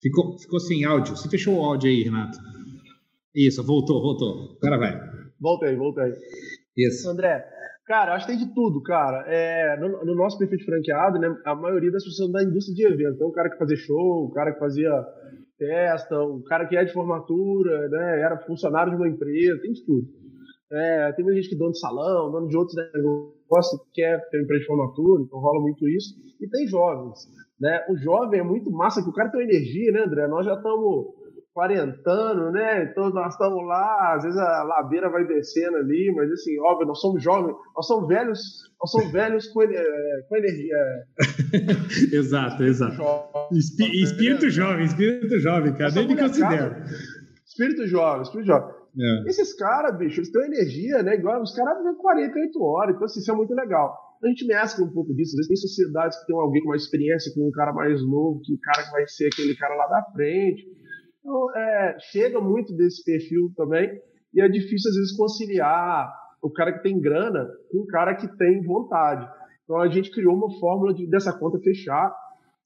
Ficou, ficou sem áudio. Você fechou o áudio aí, Renato? Isso, voltou, voltou. Agora vai. Voltei, voltei. Isso. André, cara, acho que tem de tudo, cara. É, no, no, nosso perfil de franqueado, né, a maioria das pessoas da indústria de eventos. Então, o cara que fazia show, o cara que fazia festa, o cara que é de formatura, né, era funcionário de uma empresa, tem de tudo. É, tem muita gente que é dono de salão, dono de outros negócios, que quer ter uma empresa de formatura, então rola muito isso. E tem jovens. Né? O jovem é muito massa, que o cara tem energia, né, André? Nós já estamos quarentando, né? Então nós estamos lá, às vezes a ladeira vai descendo ali, mas assim, óbvio, nós somos jovens, nós somos velhos, nós somos velhos com, é, com energia. exato, exato. Jovem, Espi espírito jovem, espírito jovem, cara, nem me considero. Espírito jovem, espírito jovem. É. Esses caras, bicho, eles têm energia, né? Igual os caras vivem 48 horas, então assim, isso é muito legal a gente mescla um pouco disso. Às vezes tem sociedades que tem alguém com mais experiência, com um cara mais novo, que o cara que vai ser aquele cara lá da frente. Então, é, chega muito desse perfil também, e é difícil às vezes conciliar o cara que tem grana com o cara que tem vontade. Então a gente criou uma fórmula de, dessa conta fechar,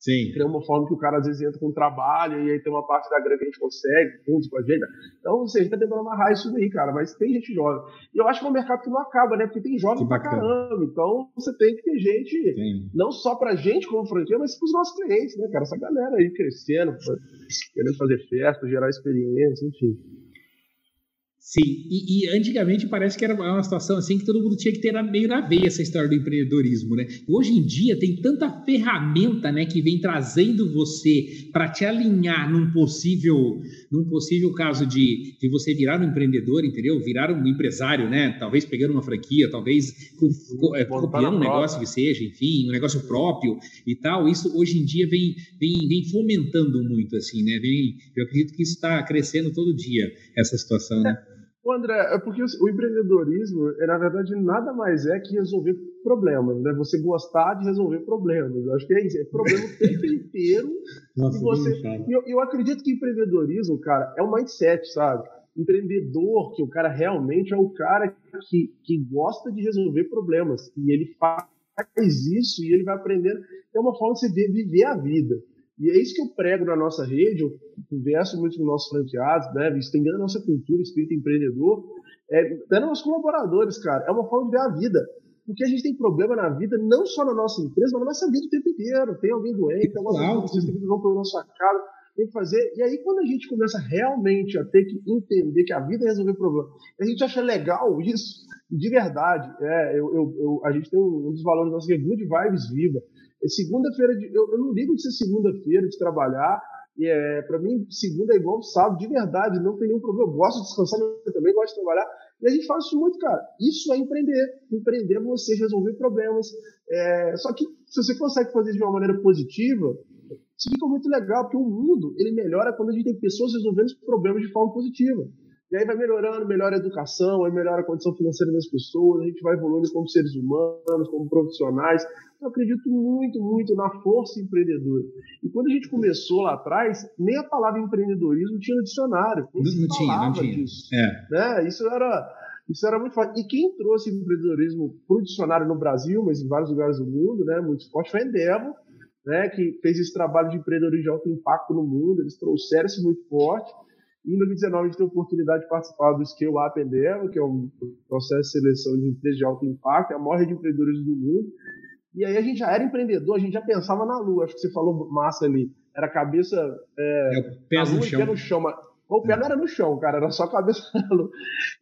Sim. Tem uma forma que o cara às vezes entra com trabalho e aí tem uma parte da grana que a gente consegue, juntos com a gente. Então, assim, a gente tá tentando amarrar isso daí, cara, mas tem gente jovem. E eu acho que é um mercado que não acaba, né? Porque tem jovem pra caramba. Então, você tem que ter gente, Sim. não só pra gente como franquia, mas pros nossos clientes, né, cara? Essa galera aí crescendo, querendo fazer festa, gerar experiência, enfim. Sim, e, e, antigamente parece que era uma situação assim que todo mundo tinha que ter meio na veia essa história do empreendedorismo, né? Hoje em dia tem tanta ferramenta, né, que vem trazendo você para te alinhar num possível, num possível caso de, de você virar um empreendedor, entendeu? Virar um empresário, né? Talvez pegando uma franquia, talvez é, copiando um negócio que seja, enfim, um negócio próprio e tal. Isso hoje em dia vem, vem, vem fomentando muito, assim, né? Vem, eu acredito que isso está crescendo todo dia essa situação, né? O André, é porque o empreendedorismo, é, na verdade, nada mais é que resolver problemas, né? Você gostar de resolver problemas. Eu acho que é isso, é problema o tempo inteiro. Nossa, e você, eu, eu acredito que empreendedorismo, cara, é um mindset, sabe? Empreendedor, que o cara realmente é o cara que, que gosta de resolver problemas. E ele faz isso e ele vai aprendendo. É uma forma de você viver a vida. E é isso que eu prego na nossa rede, eu converso muito com nossos franqueados, né, estendendo a nossa cultura, espírito empreendedor, é, até nos colaboradores, cara, é uma forma de ver a vida. Porque a gente tem problema na vida, não só na nossa empresa, mas na nossa vida o tempo inteiro. Tem alguém doente, tem alguma coisa que vocês têm que resolver para nossa casa, tem que fazer. E aí, quando a gente começa realmente a ter que entender que a vida é resolver problema, a gente acha legal isso, de verdade. É, eu, eu, eu a gente tem um, um dos valores nossos que é Good Vibes Viva. É segunda-feira, eu, eu não ligo de ser segunda-feira, de trabalhar. É, para mim, segunda é igual sábado, de verdade, não tem nenhum problema. Eu gosto de descansar, mas eu também gosto de trabalhar. E a gente faz isso muito, cara. Isso é empreender. Empreender é você resolver problemas. É, só que se você consegue fazer de uma maneira positiva, isso fica muito legal, porque o mundo ele melhora quando a gente tem pessoas resolvendo os problemas de forma positiva. E aí vai melhorando, melhora a educação, aí melhora a condição financeira das pessoas, a gente vai evoluindo como seres humanos, como profissionais. Eu acredito muito, muito na força empreendedora. E quando a gente começou lá atrás, nem a palavra empreendedorismo tinha no dicionário. Não, não tinha, não tinha. Disso, é. né? Isso era isso era muito fácil. E quem trouxe empreendedorismo para o dicionário no Brasil, mas em vários lugares do mundo, né, muito forte, foi a Endeavor, né, que fez esse trabalho de empreendedorismo de alto impacto no mundo. Eles trouxeram isso muito forte. E em 2019 a gente tem a oportunidade de participar do Scale Up Endeavor, que é um processo de seleção de empresas de alto impacto, é a maior rede de empreendedores do mundo. E aí a gente já era empreendedor, a gente já pensava na lua. Acho que você falou massa ali. Era cabeça. É, é o pé no chão. pé no chão. Mas, o pé não era no chão, cara, era só a cabeça na lua.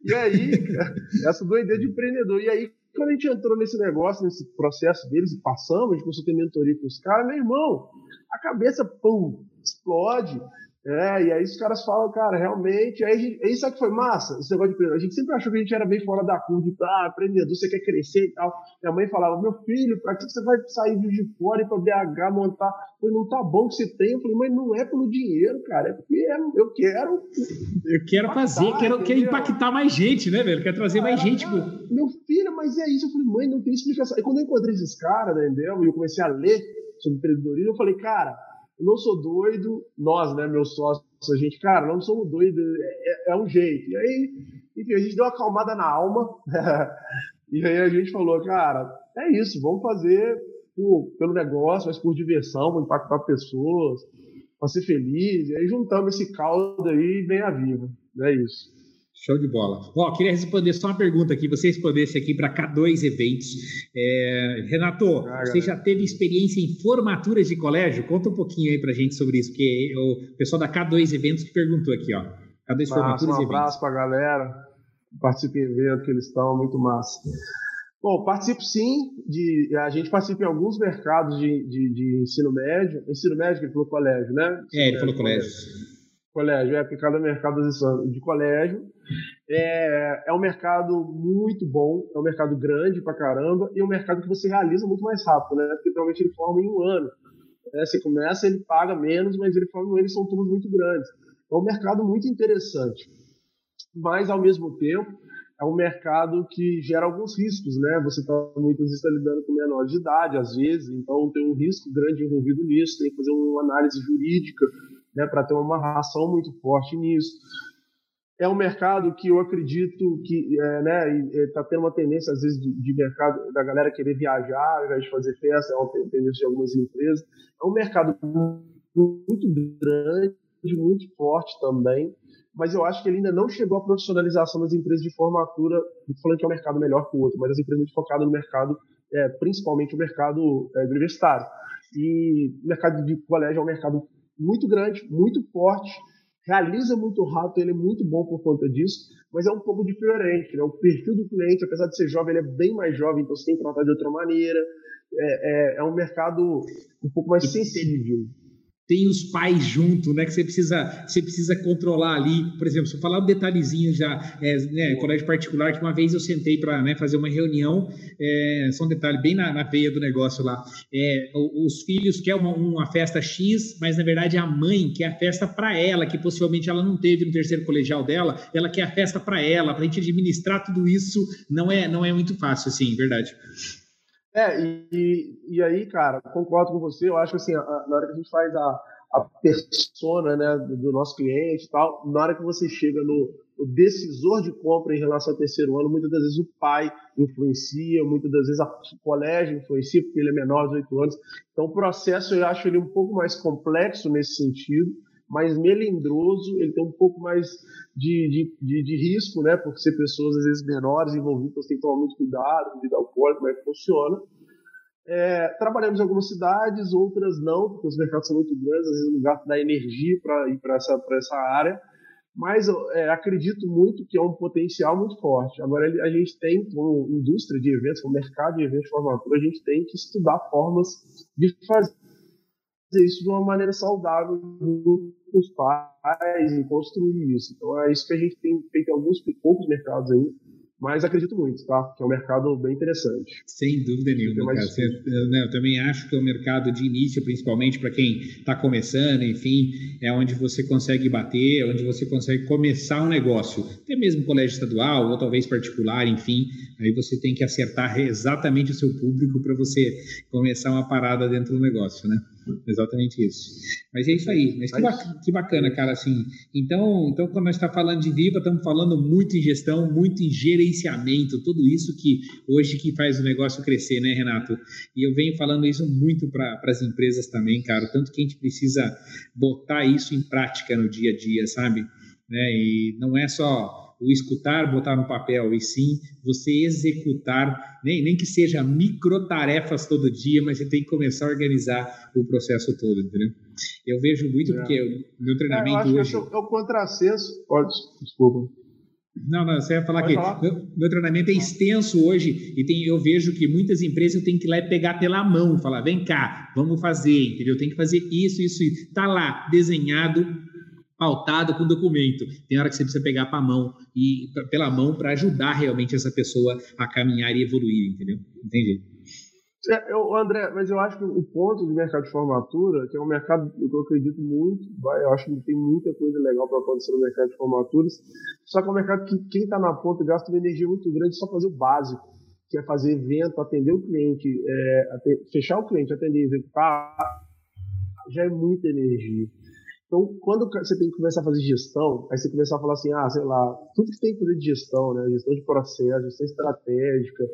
E aí, essa doideira de empreendedor. E aí, quando a gente entrou nesse negócio, nesse processo deles, e passamos, a gente começou a ter mentoria com os caras, meu irmão, a cabeça, pum, explode. É, e aí os caras falam, cara, realmente, aí, gente, aí sabe que foi massa? Esse negócio de A gente sempre achou que a gente era bem fora da curva, de, ah, empreendedor, você quer crescer e tal. Minha mãe falava, meu filho, pra que você vai sair de fora e pra BH montar? Falei, não tá bom que você tem. Eu falei, mas não é pelo dinheiro, cara, é porque é, eu quero. Eu quero impactar, fazer, quero, quero impactar mais gente, né, velho? Quero trazer mais gente. Pô. Meu filho, mas é isso. Eu falei, mãe, não tem explicação. E quando eu encontrei esses caras, né, entendeu? E eu comecei a ler sobre empreendedorismo, eu falei, cara eu não sou doido, nós, né, meus sócios, a gente, cara, não somos doidos, é, é, um jeito. E aí, enfim, a gente deu uma acalmada na alma, e aí a gente falou, cara, é isso, vamos fazer por, pelo negócio, mas por diversão, para impactar pessoas, para ser feliz, e aí juntamos esse caldo aí e vem a viva, é isso. Show de bola. Ó, queria responder só uma pergunta aqui, você respondesse aqui para K2 Eventos. É, Renato, ah, você já teve experiência em formaturas de colégio? Conta um pouquinho aí para gente sobre isso, porque o pessoal da K2 Eventos que perguntou aqui, ó. K2 massa, Formaturas um abraço para a galera, participe em evento que eles estão, muito massa. Bom, participo sim, de, a gente participa em alguns mercados de, de, de ensino médio, ensino médio, que ele falou colégio, né? é, ele falou colégio. Colégio, é aplicado ao mercado de colégio. É, é um mercado muito bom, é um mercado grande pra caramba e é um mercado que você realiza muito mais rápido, né? Porque provavelmente ele forma em um ano. Né? Você começa, ele paga menos, mas ele forma eles são turmas muito grandes. É um mercado muito interessante. Mas, ao mesmo tempo, é um mercado que gera alguns riscos, né? Você está muitas vezes está lidando com menores de idade, às vezes, então tem um risco grande envolvido nisso, tem que fazer uma análise jurídica, né, para ter uma amarração muito forte nisso. é um mercado que eu acredito que é, né, está tendo uma tendência, às vezes, de, de, mercado da galera querer viajar ao invés de fazer festa, é uma tendência de algumas empresas. É um mercado muito grande, muito forte também, mas eu acho que ele ainda não chegou à profissionalização das empresas de formatura, falando que é um mercado melhor que o outro, mas as empresas muito focadas no mercado, é, principalmente o mercado é, universitário. E o mercado de colégio é um mercado muito grande, muito forte, realiza muito rápido, ele é muito bom por conta disso, mas é um pouco diferente. Né? O perfil do cliente, apesar de ser jovem, ele é bem mais jovem, então você tem que tratar de outra maneira. É, é, é um mercado um pouco mais sensível tem os pais junto, né? Que você precisa, você precisa controlar ali. Por exemplo, se eu falar um detalhezinho já, é, né, colégio particular, que uma vez eu sentei para né, fazer uma reunião, é, só um detalhe bem na, na veia do negócio lá. É, os filhos querem uma, uma, festa X, mas na verdade a mãe quer a festa para ela, que possivelmente ela não teve no terceiro colegial dela, ela quer a festa para ela, para a gente administrar tudo isso não é, não é muito fácil, assim, verdade. É, e, e aí, cara, concordo com você. Eu acho que assim, a, na hora que a gente faz a, a persona né, do, do, nosso cliente e tal, na hora que você chega no, no, decisor de compra em relação ao terceiro ano, muitas das vezes o pai influencia, muitas das vezes o colégio influencia, porque ele é menor de 8 anos. Então o processo eu acho ele um pouco mais complexo nesse sentido mais melindroso, ele tem um pouco mais de, de, de, risco, né? Por ser pessoas às vezes menores envolvidas, então tem que tomar muito cuidado vida alcoólica, como é que funciona. É, trabalhamos em algumas cidades, outras não, porque os mercados são muito grandes, às vezes não gasta da energia para ir para essa, essa área, mas é, acredito muito que é um potencial muito forte. Agora, a gente tem, como indústria de eventos, como mercado de eventos de formatura, a gente tem que estudar formas de fazer isso de uma maneira saudável os pais e construir isso. Então é isso que a gente tem feito em alguns poucos mercados aí, mas acredito muito, tá? Que é um mercado bem interessante. Sem dúvida nenhuma, cara. Você, eu, né, eu, também acho que é um mercado de início, principalmente para quem está começando, enfim, é onde você consegue bater, é onde você consegue começar um negócio. Até mesmo colégio estadual ou talvez particular, enfim, aí você tem que acertar exatamente o seu público para você começar uma parada dentro do negócio, né? Exatamente isso. Mas é isso aí. Mas que, bacana, que bacana, cara. Assim, então, então, quando nós estamos tá falando de Viva, estamos falando muito em gestão, muito em gerenciamento, tudo isso que hoje que faz o negócio crescer, né, Renato? E eu venho falando isso muito para as empresas também, cara. Tanto que a gente precisa botar isso em prática no dia a dia, sabe? Né? E não é só o escutar, botar no papel, e sim você executar, nem, nem que seja micro tarefas todo dia, mas você tem que começar a organizar o processo todo, entendeu? Eu vejo muito, é. porque o meu treinamento é, eu acho hoje... Que é o contrassenso... Desculpa. Não, não, você ia falar Pode que falar. Meu, meu, treinamento é extenso hoje e tem, eu vejo que muitas empresas têm que ir lá e pegar pela mão, falar, vem cá, vamos fazer, entendeu? Tem que fazer isso, isso, isso. Tá lá, desenhado, pautado com documento. Tem hora que você precisa pegar para mão e pela mão para ajudar realmente essa pessoa a caminhar e evoluir, entendeu? Entendi. É, eu, André, mas eu acho que o ponto do mercado de formatura, que é um mercado que eu acredito muito, eu acho que tem muita coisa legal para acontecer no mercado de formaturas, só que é um mercado que quem está na ponta gasta uma energia muito grande só fazer o básico, que é fazer evento, atender o cliente, é, fechar o cliente, atender, executar, já é muita energia. Então, quando você tem que começar a fazer gestão, aí você começar a falar assim, ah, sei lá, tudo que tem que fazer de gestão, né? Gestão de processo, gestão estratégica,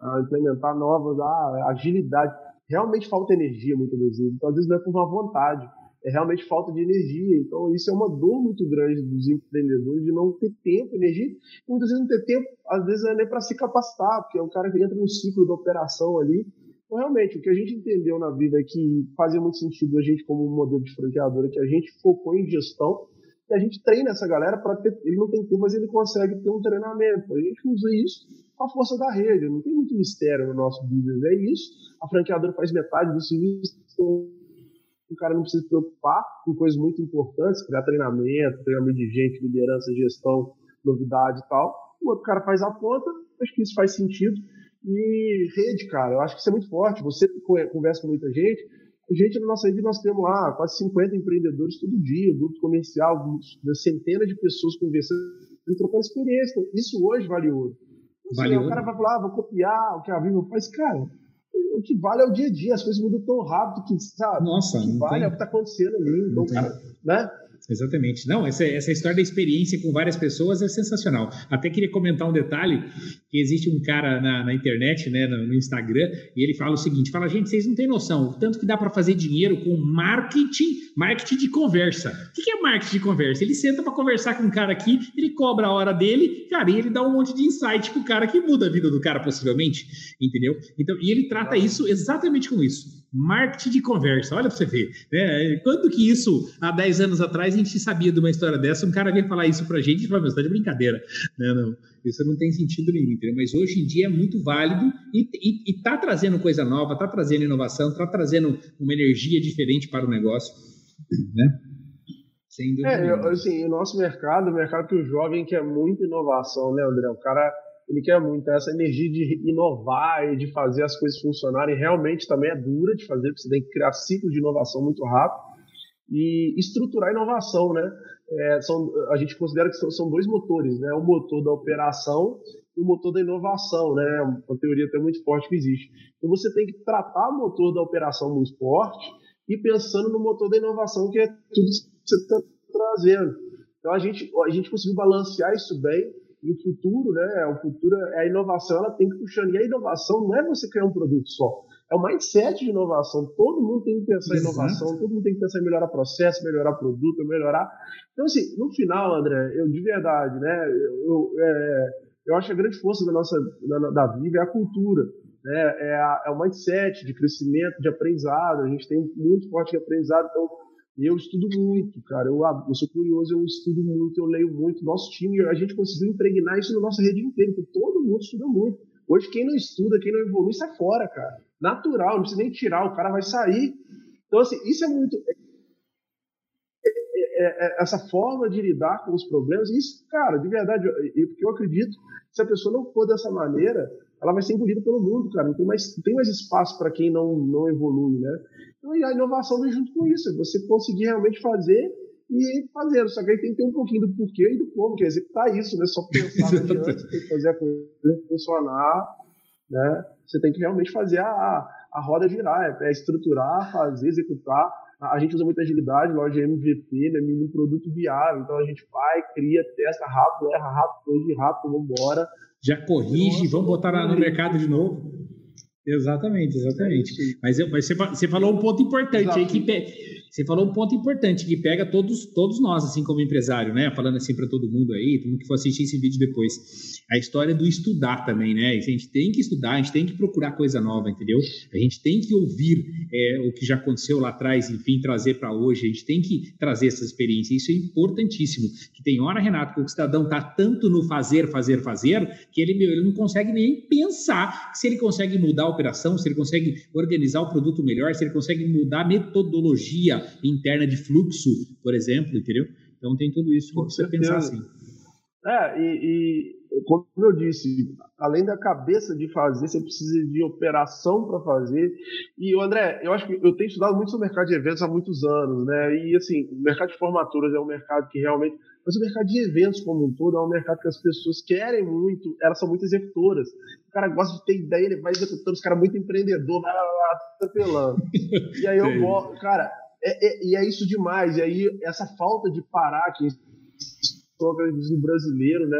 ah, implementar novas, ah, agilidade. Realmente falta energia muitas vezes. Então, às vezes não é por uma vontade, é realmente falta de energia. Então, isso é uma dor muito grande dos empreendedores de não ter tempo, energia. E muitas vezes não ter tempo, às vezes é nem para se capacitar, porque o cara entra no ciclo da operação ali então, realmente, o que a gente entendeu na vida é que fazia muito sentido a gente, como um modelo de franqueadora, que a gente focou em gestão e a gente treina essa galera para ter. Ele não tem tempo, mas ele consegue ter um treinamento. A gente usa isso com a força da rede. Não tem muito mistério no nosso business. É isso. A franqueadora faz metade do serviço. O cara não precisa se preocupar com coisas muito importantes, criar treinamento, treinamento de gente, liderança, gestão, novidade e tal. O outro cara faz a ponta, acho que isso faz sentido. E rede, cara, eu acho que isso é muito forte. Você conversa com muita gente. A gente, na nossa rede, nós temos lá quase 50 empreendedores todo dia, grupo comercial, centenas de pessoas conversando e trocando experiência. Isso hoje vale ouro. Assim, vale o cara vai falar, ah, vou copiar o que a Vivo faz. Cara, o que vale é o dia a dia, as coisas mudam tão rápido que, sabe? Nossa, o que vale tem... é o que está acontecendo ali. Então, cara, né? Exatamente. Não, essa, essa história da experiência com várias pessoas é sensacional. Até queria comentar um detalhe, que existe um cara na, na internet, né, no, no, Instagram, e ele fala o seguinte, fala, gente, vocês não têm noção, o tanto que dá para fazer dinheiro com marketing, marketing de conversa. O que é marketing de conversa? Ele senta para conversar com um cara aqui, ele cobra a hora dele, cara, e ele dá um monte de insight pro cara que muda a vida do cara, possivelmente, entendeu? Então, e ele trata isso exatamente com isso marketing de conversa. Olha para você ver. Né? Quando que isso, há 10 anos atrás, a gente sabia de uma história dessa, um cara veio falar isso para a gente e falou, você está de brincadeira. Não, não, isso não tem sentido nenhum, entendeu? Mas hoje em dia é muito válido e está trazendo coisa nova, está trazendo inovação, está trazendo uma energia diferente para o negócio, né? Sem dúvida. É, assim, o nosso mercado, o mercado que o jovem quer muita inovação, né, André? O cara ele quer muito essa energia de inovar e de fazer as coisas funcionarem. Realmente também é dura de fazer, porque você tem que criar ciclos de inovação muito rápido e estruturar a inovação, né? É, são, a gente considera que são, são, dois motores, né? O motor da operação e o motor da inovação, né? Uma teoria até muito forte que existe. Então você tem que tratar o motor da operação no esporte e pensando no motor da inovação, que é tudo que você está trazendo. Então a gente, a gente conseguiu balancear isso bem e o futuro, né? O futuro é a inovação, ela tem que puxar. E a inovação não é você criar um produto só. É o mindset de inovação. Todo mundo tem que pensar Exato. em inovação, todo mundo tem que pensar em melhorar processo, melhorar produto, melhorar. Então, assim, no final, André, eu de verdade, né? Eu, é, eu acho que a grande força da nossa da, da Viva é a cultura. Né? É, a, é o mindset de crescimento, de aprendizado. A gente tem muito forte de aprendizado. Então, eu estudo muito, cara. Eu, eu sou curioso, eu estudo muito, eu leio muito. Nosso time, a gente conseguiu impregnar isso na nossa rede inteira. Então, todo mundo estuda muito. Hoje, quem não estuda, quem não evolui, sai fora, cara. Natural, não precisa nem tirar, o cara vai sair. Então, assim, isso é muito. É, é, é, essa forma de lidar com os problemas, isso, cara, de verdade, eu, porque eu acredito, se a pessoa não for dessa maneira, ela vai ser engolida pelo mundo, cara. Não tem mais, tem mais espaço para quem não, não evolui, né? Então, e a inovação vem junto com isso, é você conseguir realmente fazer e fazer. Só que aí tem que ter um pouquinho do porquê e do como, que é executar isso, né? Só pensar adiante, tem que fazer a coisa funcionar, né? Você tem que realmente fazer a, a roda girar, é, é estruturar, fazer, executar. A gente usa muita agilidade, loja MVP, né? Um produto viável. Então a gente vai, cria, testa rápido, erra rápido, corrige rápido, vamos embora já corrige, vamos botar no mercado de novo. Exatamente, exatamente. Mas, eu, mas você, você falou um ponto importante Exato. aí que você falou um ponto importante que pega todos, todos nós, assim como empresário, né? Falando assim para todo mundo aí, todo mundo que for assistir esse vídeo depois. A história do estudar também, né? A gente tem que estudar, a gente tem que procurar coisa nova, entendeu? A gente tem que ouvir é, o que já aconteceu lá atrás, enfim, trazer para hoje. A gente tem que trazer essa experiência. Isso é importantíssimo. Que tem hora, Renato, que o cidadão tá tanto no fazer, fazer, fazer, que ele, meu, ele não consegue nem pensar se ele consegue mudar a operação, se ele consegue organizar o produto melhor, se ele consegue mudar a metodologia interna de fluxo, por exemplo, entendeu? Então tem tudo isso para você pensar assim. É, e, e, como eu disse, além da cabeça de fazer, você precisa de operação para fazer. E, André, eu acho que eu tenho estudado muito sobre o mercado de eventos há muitos anos, né? E, assim, o mercado de formaturas é um mercado que realmente. Mas o mercado de eventos como um todo é um mercado que as pessoas querem muito, elas são muito executoras. O cara gosta de ter ideia, ele vai executando, os caras muito empreendedor, vai lá, atropelando. e aí eu gosto, cara, é, é, e é isso demais. E aí, essa falta de parar, que do brasileiro, né?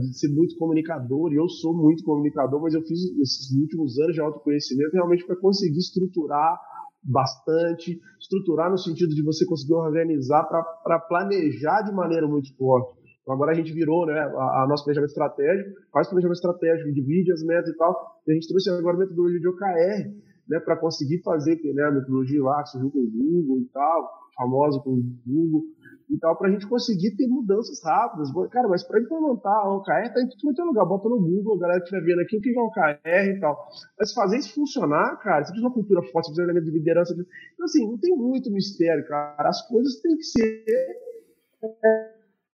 De ser muito comunicador, e eu sou muito comunicador, mas eu fiz esses últimos anos de autoconhecimento realmente para conseguir estruturar bastante, estruturar no sentido de você conseguir organizar para planejar de maneira muito forte. Então agora a gente virou né, a, a nosso planejamento estratégico, faz planejamento estratégico, divide as metas e tal, e a gente trouxe agora a metodologia de OKR, né, para conseguir fazer né, a metodologia lá que surgiu com o Google e tal, famosa com o Google e tal, para a gente conseguir ter mudanças rápidas. Cara, mas para implementar a OKR, tá em tudo é lugar, bota no Google, a galera que estiver vendo aqui, o que é OKR e tal. Mas fazer isso funcionar, cara, você precisa de uma cultura forte, você precisa de um elemento de liderança. Então, assim, não tem muito mistério, cara. As coisas têm que ser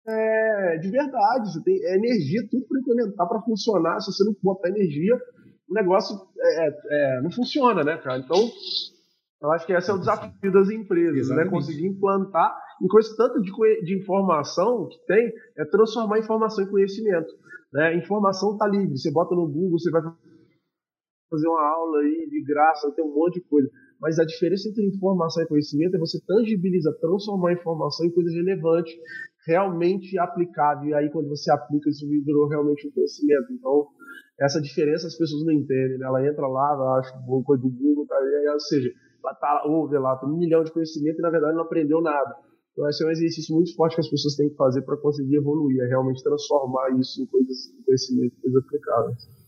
é, de verdade. Você tem é energia, tudo para implementar, para funcionar. Se você não botar energia, o negócio é, é, é, não funciona, né, cara? Então, eu acho que esse é o desafio das empresas, né? Exatamente. né? Conseguir implantar, e com esse tanto de, de informação que tem, é transformar informação em conhecimento. Né? Informação está livre, você bota no Google, você vai fazer uma aula aí de graça, tem um monte de coisa. Mas a diferença entre informação e conhecimento é você tangibilizar, transformar a informação em coisa relevante, realmente aplicável. E aí, quando você aplica, isso virou realmente um conhecimento. Então, essa diferença as pessoas não entendem. Né? Ela entra lá, ela acha uma coisa do Google, tá? ou seja, ela tá, ouve lá, tem um milhão de conhecimento e na verdade não aprendeu nada. Então, esse é um exercício muito forte que as pessoas têm que fazer para conseguir evoluir, é realmente transformar isso em coisas, em conhecimento, coisas aplicáveis.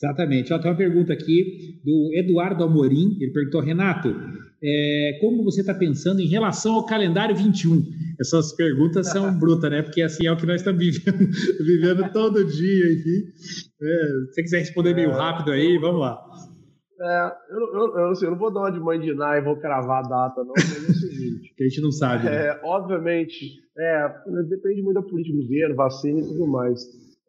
Exatamente. Ó, tem uma pergunta aqui do Eduardo Amorim. Ele perguntou, Renato, é, como você está pensando em relação ao calendário 21? Essas perguntas são brutas, né? Porque assim é o que nós estamos vivendo, vivendo todo dia, enfim. É, se você quiser responder meio é. rápido aí, vamos lá. É, eu, eu, eu, assim, eu, não vou dar uma de Ná e vou cravar a data, não, mas é o seguinte. que a gente não sabe. Né? É, obviamente, é, depende muito da política do governo, vacina e tudo mais.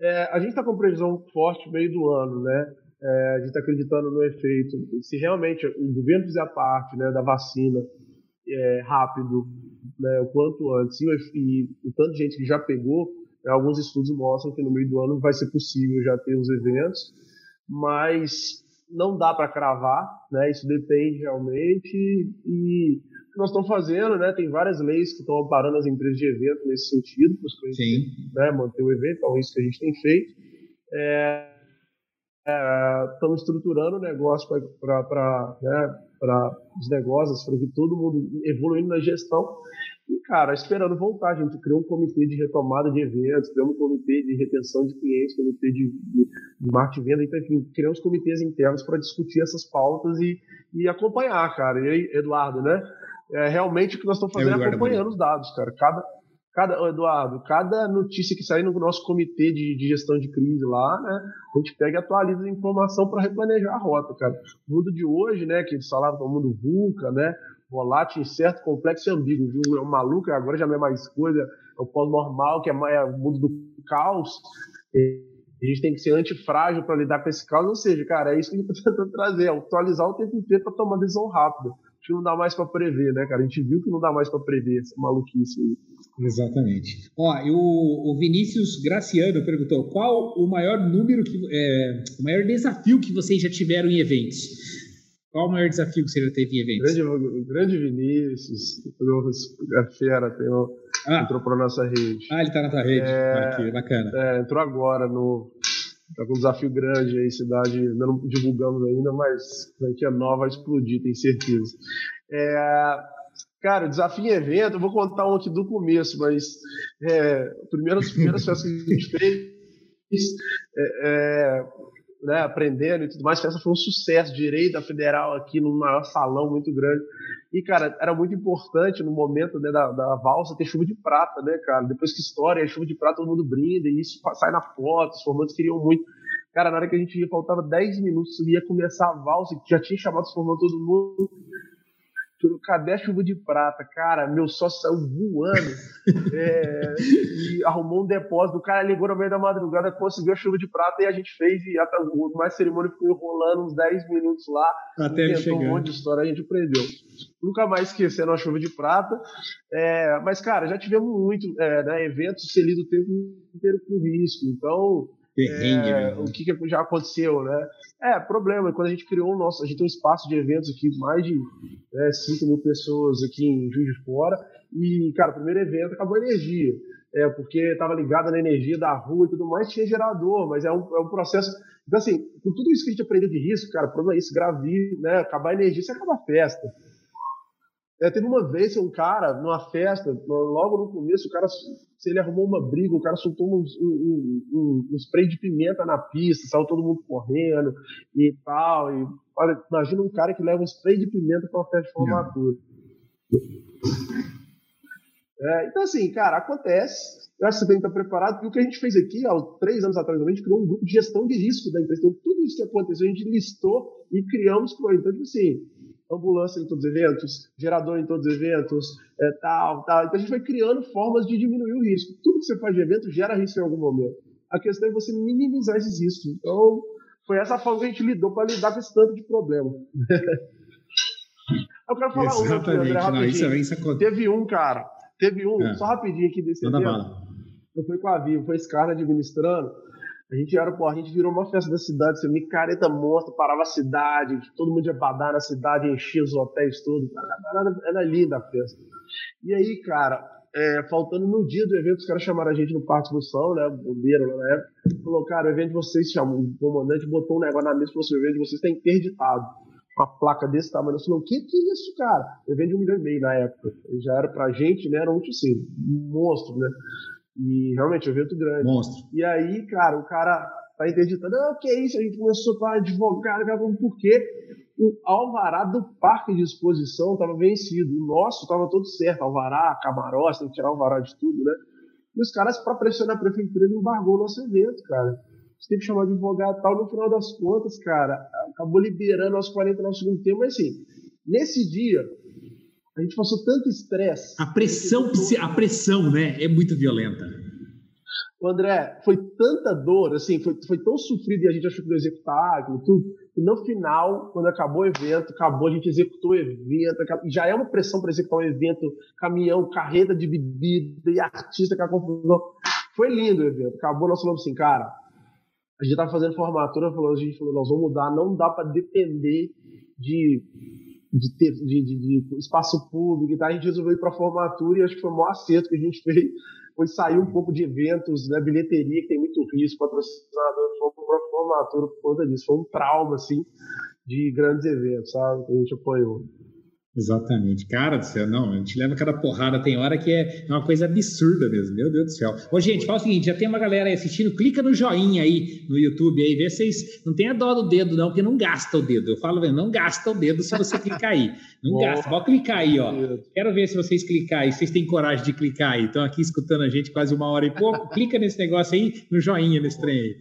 É, a gente está com previsão forte no meio do ano, né? É, a gente está acreditando no efeito. Se realmente o governo fizer a parte né, da vacina é, rápido, né, o quanto antes, e, e, o tanto de gente que já pegou, né, alguns estudos mostram que no meio do ano vai ser possível já ter os eventos, mas não dá para cravar, né? Isso depende realmente e nós estamos fazendo, né? Tem várias leis que estão amparando as empresas de evento nesse sentido, para né, manter o evento, é isso que a gente tem feito. É, é, estamos estruturando o negócio para né, os negócios, para que todo mundo evoluindo na gestão e, cara, esperando voltar, a gente criou um comitê de retomada de eventos, criou um comitê de retenção de clientes, comitê de, de, de marketing venda, então, enfim, criamos comitês internos para discutir essas pautas e, e acompanhar, cara. E aí, Eduardo, né? É, realmente o que nós estamos é fazendo é, acompanhando os dados, cara. Cada, cada, Eduardo, cada notícia que sair no nosso comitê de, de, gestão de crise lá, né, a gente pega e atualiza a informação para replanejar a rota, cara. O mundo de hoje, né, que eles falavam do mundo VUCA, né, volátil, incerto, complexo e ambíguo. Viu? É um maluco, agora já não é mais coisa, é o pós-normal, que é, é o mundo do caos. a gente tem que ser antifrágil para lidar com esse caos. Ou seja, cara, é isso que a gente está tentando trazer, é atualizar o tempo inteiro para tomar decisão rápida. Que não dá mais para prever, né, cara? A gente viu que não dá mais para prever essa maluquice aí. Exatamente. Ó, e o, o, Vinícius Graciano perguntou qual o maior número que é, o maior desafio que vocês já tiveram em eventos. Qual o maior desafio que você já teve em eventos? Grande, grande Vinícius, a fera, tem um, ah. entrou para nossa rede. Ah, ele está na tua rede. É, bacana. É, entrou agora no. Está com um desafio grande aí, cidade, não divulgamos ainda, mas franquia nova vai explodir, tenho certeza. É, cara, desafio em evento, eu vou contar um aqui do começo, mas é, primeiro, as primeiras festas que a gente fez, é, é né, aprendendo e tudo mais. A festa foi um sucesso, direito da federal aqui num maior salão muito grande. E, cara, era muito importante no momento né, da, da valsa ter chuva de prata, né, cara? Depois que história, chuva de prata, todo mundo brinda e isso sai na foto, os formandos queriam muito. Cara, na hora que a gente ia, faltava 10 minutos, ia começar a valsa, já tinha chamado os formandos todo mundo cadê a chuva de prata? Cara, meu sócio saiu voando é, e arrumou um depósito. O cara ligou no meio da madrugada, conseguiu a chuva de prata e a gente fez. E até, mais cerimônia ficou enrolando uns 10 minutos lá. Até ele chegar. um monte de história, a gente aprendeu. Nunca mais esquecendo a chuva de prata. É, mas, cara, já tivemos muito é, né, eventos o tempo inteiro com risco. Então, Perrengue, é, o que, que, já aconteceu, né? É, problema, quando a gente criou o nosso, a gente tem um espaço de eventos aqui, mais de né, 5 mil pessoas aqui em Juiz de Fora, e, cara, o primeiro evento acabou a energia, é, porque estava ligada na energia da rua e tudo mais, tinha gerador, mas é um, é um processo, então assim, com tudo isso que a gente aprendeu de risco, cara, o problema é isso, gravir, né, acabar a energia, você acaba a festa, é, teve uma vez um cara, numa festa, logo no começo, o cara, se ele arrumou uma briga, o cara soltou um, um, um, um spray de pimenta na pista, saiu todo mundo correndo e tal. E, olha, imagina um cara que leva um spray de pimenta para uma festa de formatura. É, então, assim, cara, acontece. Eu acho que você tem que estar preparado. E o que a gente fez aqui, há três anos atrás, a gente criou um grupo de gestão de risco da empresa. Então, tudo isso que aconteceu, a gente listou e criamos. Então, tipo assim, ambulância em todos os eventos, gerador em todos os eventos, é, tal, tal. Então a gente vai criando formas de diminuir o risco. Tudo que você faz de evento gera risco em algum momento. A questão é você minimizar esses riscos. Então, foi essa forma que a gente lidou para lidar com esse tanto de problema. Eu quero falar Exatamente. um aqui, André, Não, isso, é- isso é... Teve um, cara, teve um, é. só rapidinho aqui desse evento. Eu fui com a Vivo, foi esse cara administrando. A gente era, pô, a gente virou uma festa da cidade, assim, micareta monstro, parava a cidade, todo mundo ia badar na cidade, enchia os hotéis todos. Era, era linda a festa. E aí, cara, é, faltando no dia do evento, os caras chamaram a gente no Parque Função, né? Bombeiro lá na época. Falou, cara, o evento de vocês chamam. O comandante botou um negócio na mesa e falou assim: o evento de vocês está interditado. Uma placa desse tamanho. Eu falei, o que, que é isso, cara? O evento de um milhão e meio na época. Já era pra gente, né? Era um, assim, um monstro, né? E realmente, um evento grande. Monstro. E aí, cara, o cara tá interditando. Não, que é isso? A gente começou para advogar, por quê? o alvará do parque de exposição estava vencido. O nosso estava todo certo, alvará, camarote, tem que tirar alvará de tudo, né? E os caras, para pressionar a prefeitura, ele embargou o nosso evento, cara. Você tem que chamar de advogado e tal. No final das contas, cara, acabou liberando aos 40 no segundo tempo. Mas assim, nesse dia, a gente passou tanto estresse. A pressão, a pressão, né, é muito violenta. O André, foi tanta dor, assim, foi, foi tão sofrido e a gente achou que ia executar aquilo tudo, e no final, quando acabou o evento, acabou, a gente executou o evento, já é uma pressão para executar um evento, caminhão, carreta de bebida e artista com a confusão. Foi lindo o evento, acabou, nós falamos assim, cara, a gente estava fazendo formatura, falou, a gente falou, nós vamos mudar, não dá para depender de de, ter, de, de, de, espaço público e tal, a gente resolveu ir para formatura e acho que foi o maior acerto que a gente fez foi sair um pouco de eventos, né, bilheteria, que tem muito risco, patrocinador, fomos para formatura por conta disso. Foi um trauma, assim, de grandes eventos, sabe, que a gente apoiou. Exatamente. Cara do céu, não, a gente leva cada porrada, tem hora que é uma coisa absurda mesmo, meu Deus do céu. Ô, gente, fala o seguinte, já tem uma galera aí assistindo, clica no joinha aí no YouTube aí, vê se vocês não tem a dó do dedo não, porque não gasta o dedo. Eu falo, não gasta o dedo se você clicar aí. Não gasta, pode clicar aí, ó. Quero ver se vocês clicar aí, vocês têm coragem de clicar aí. Estão aqui escutando a gente quase uma hora e pouco, clica nesse negócio aí, no joinha, nesse trem aí.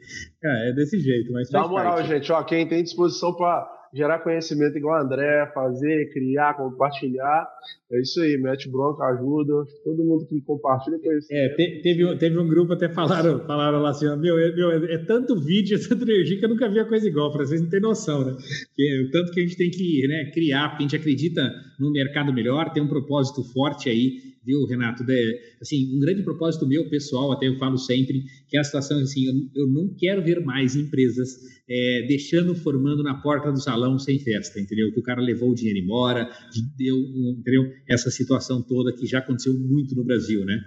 É, é desse jeito, mas Dá moral, parte. gente, ó, quem tem disposição para gerar conhecimento igual o André, fazer, criar, compartilhar. É isso aí, mete bronca, ajuda. Todo mundo que compartilha conhecimento. É, te, teve, teve um grupo até falaram, falaram lá assim: meu, é, meu, é, é tanto vídeo, é tanta energia que eu nunca vi a coisa igual. Para vocês não terem noção, né? Que, o tanto que a gente tem que né, criar, porque a gente acredita num mercado melhor, tem um propósito forte aí viu, Renato? De, assim, um grande propósito meu, pessoal, até eu falo sempre, que é a situação assim, eu, eu não quero ver mais empresas é, deixando, formando na porta do salão sem festa, entendeu? Que o cara levou o dinheiro embora, deu, entendeu? Essa situação toda que já aconteceu muito no Brasil, né?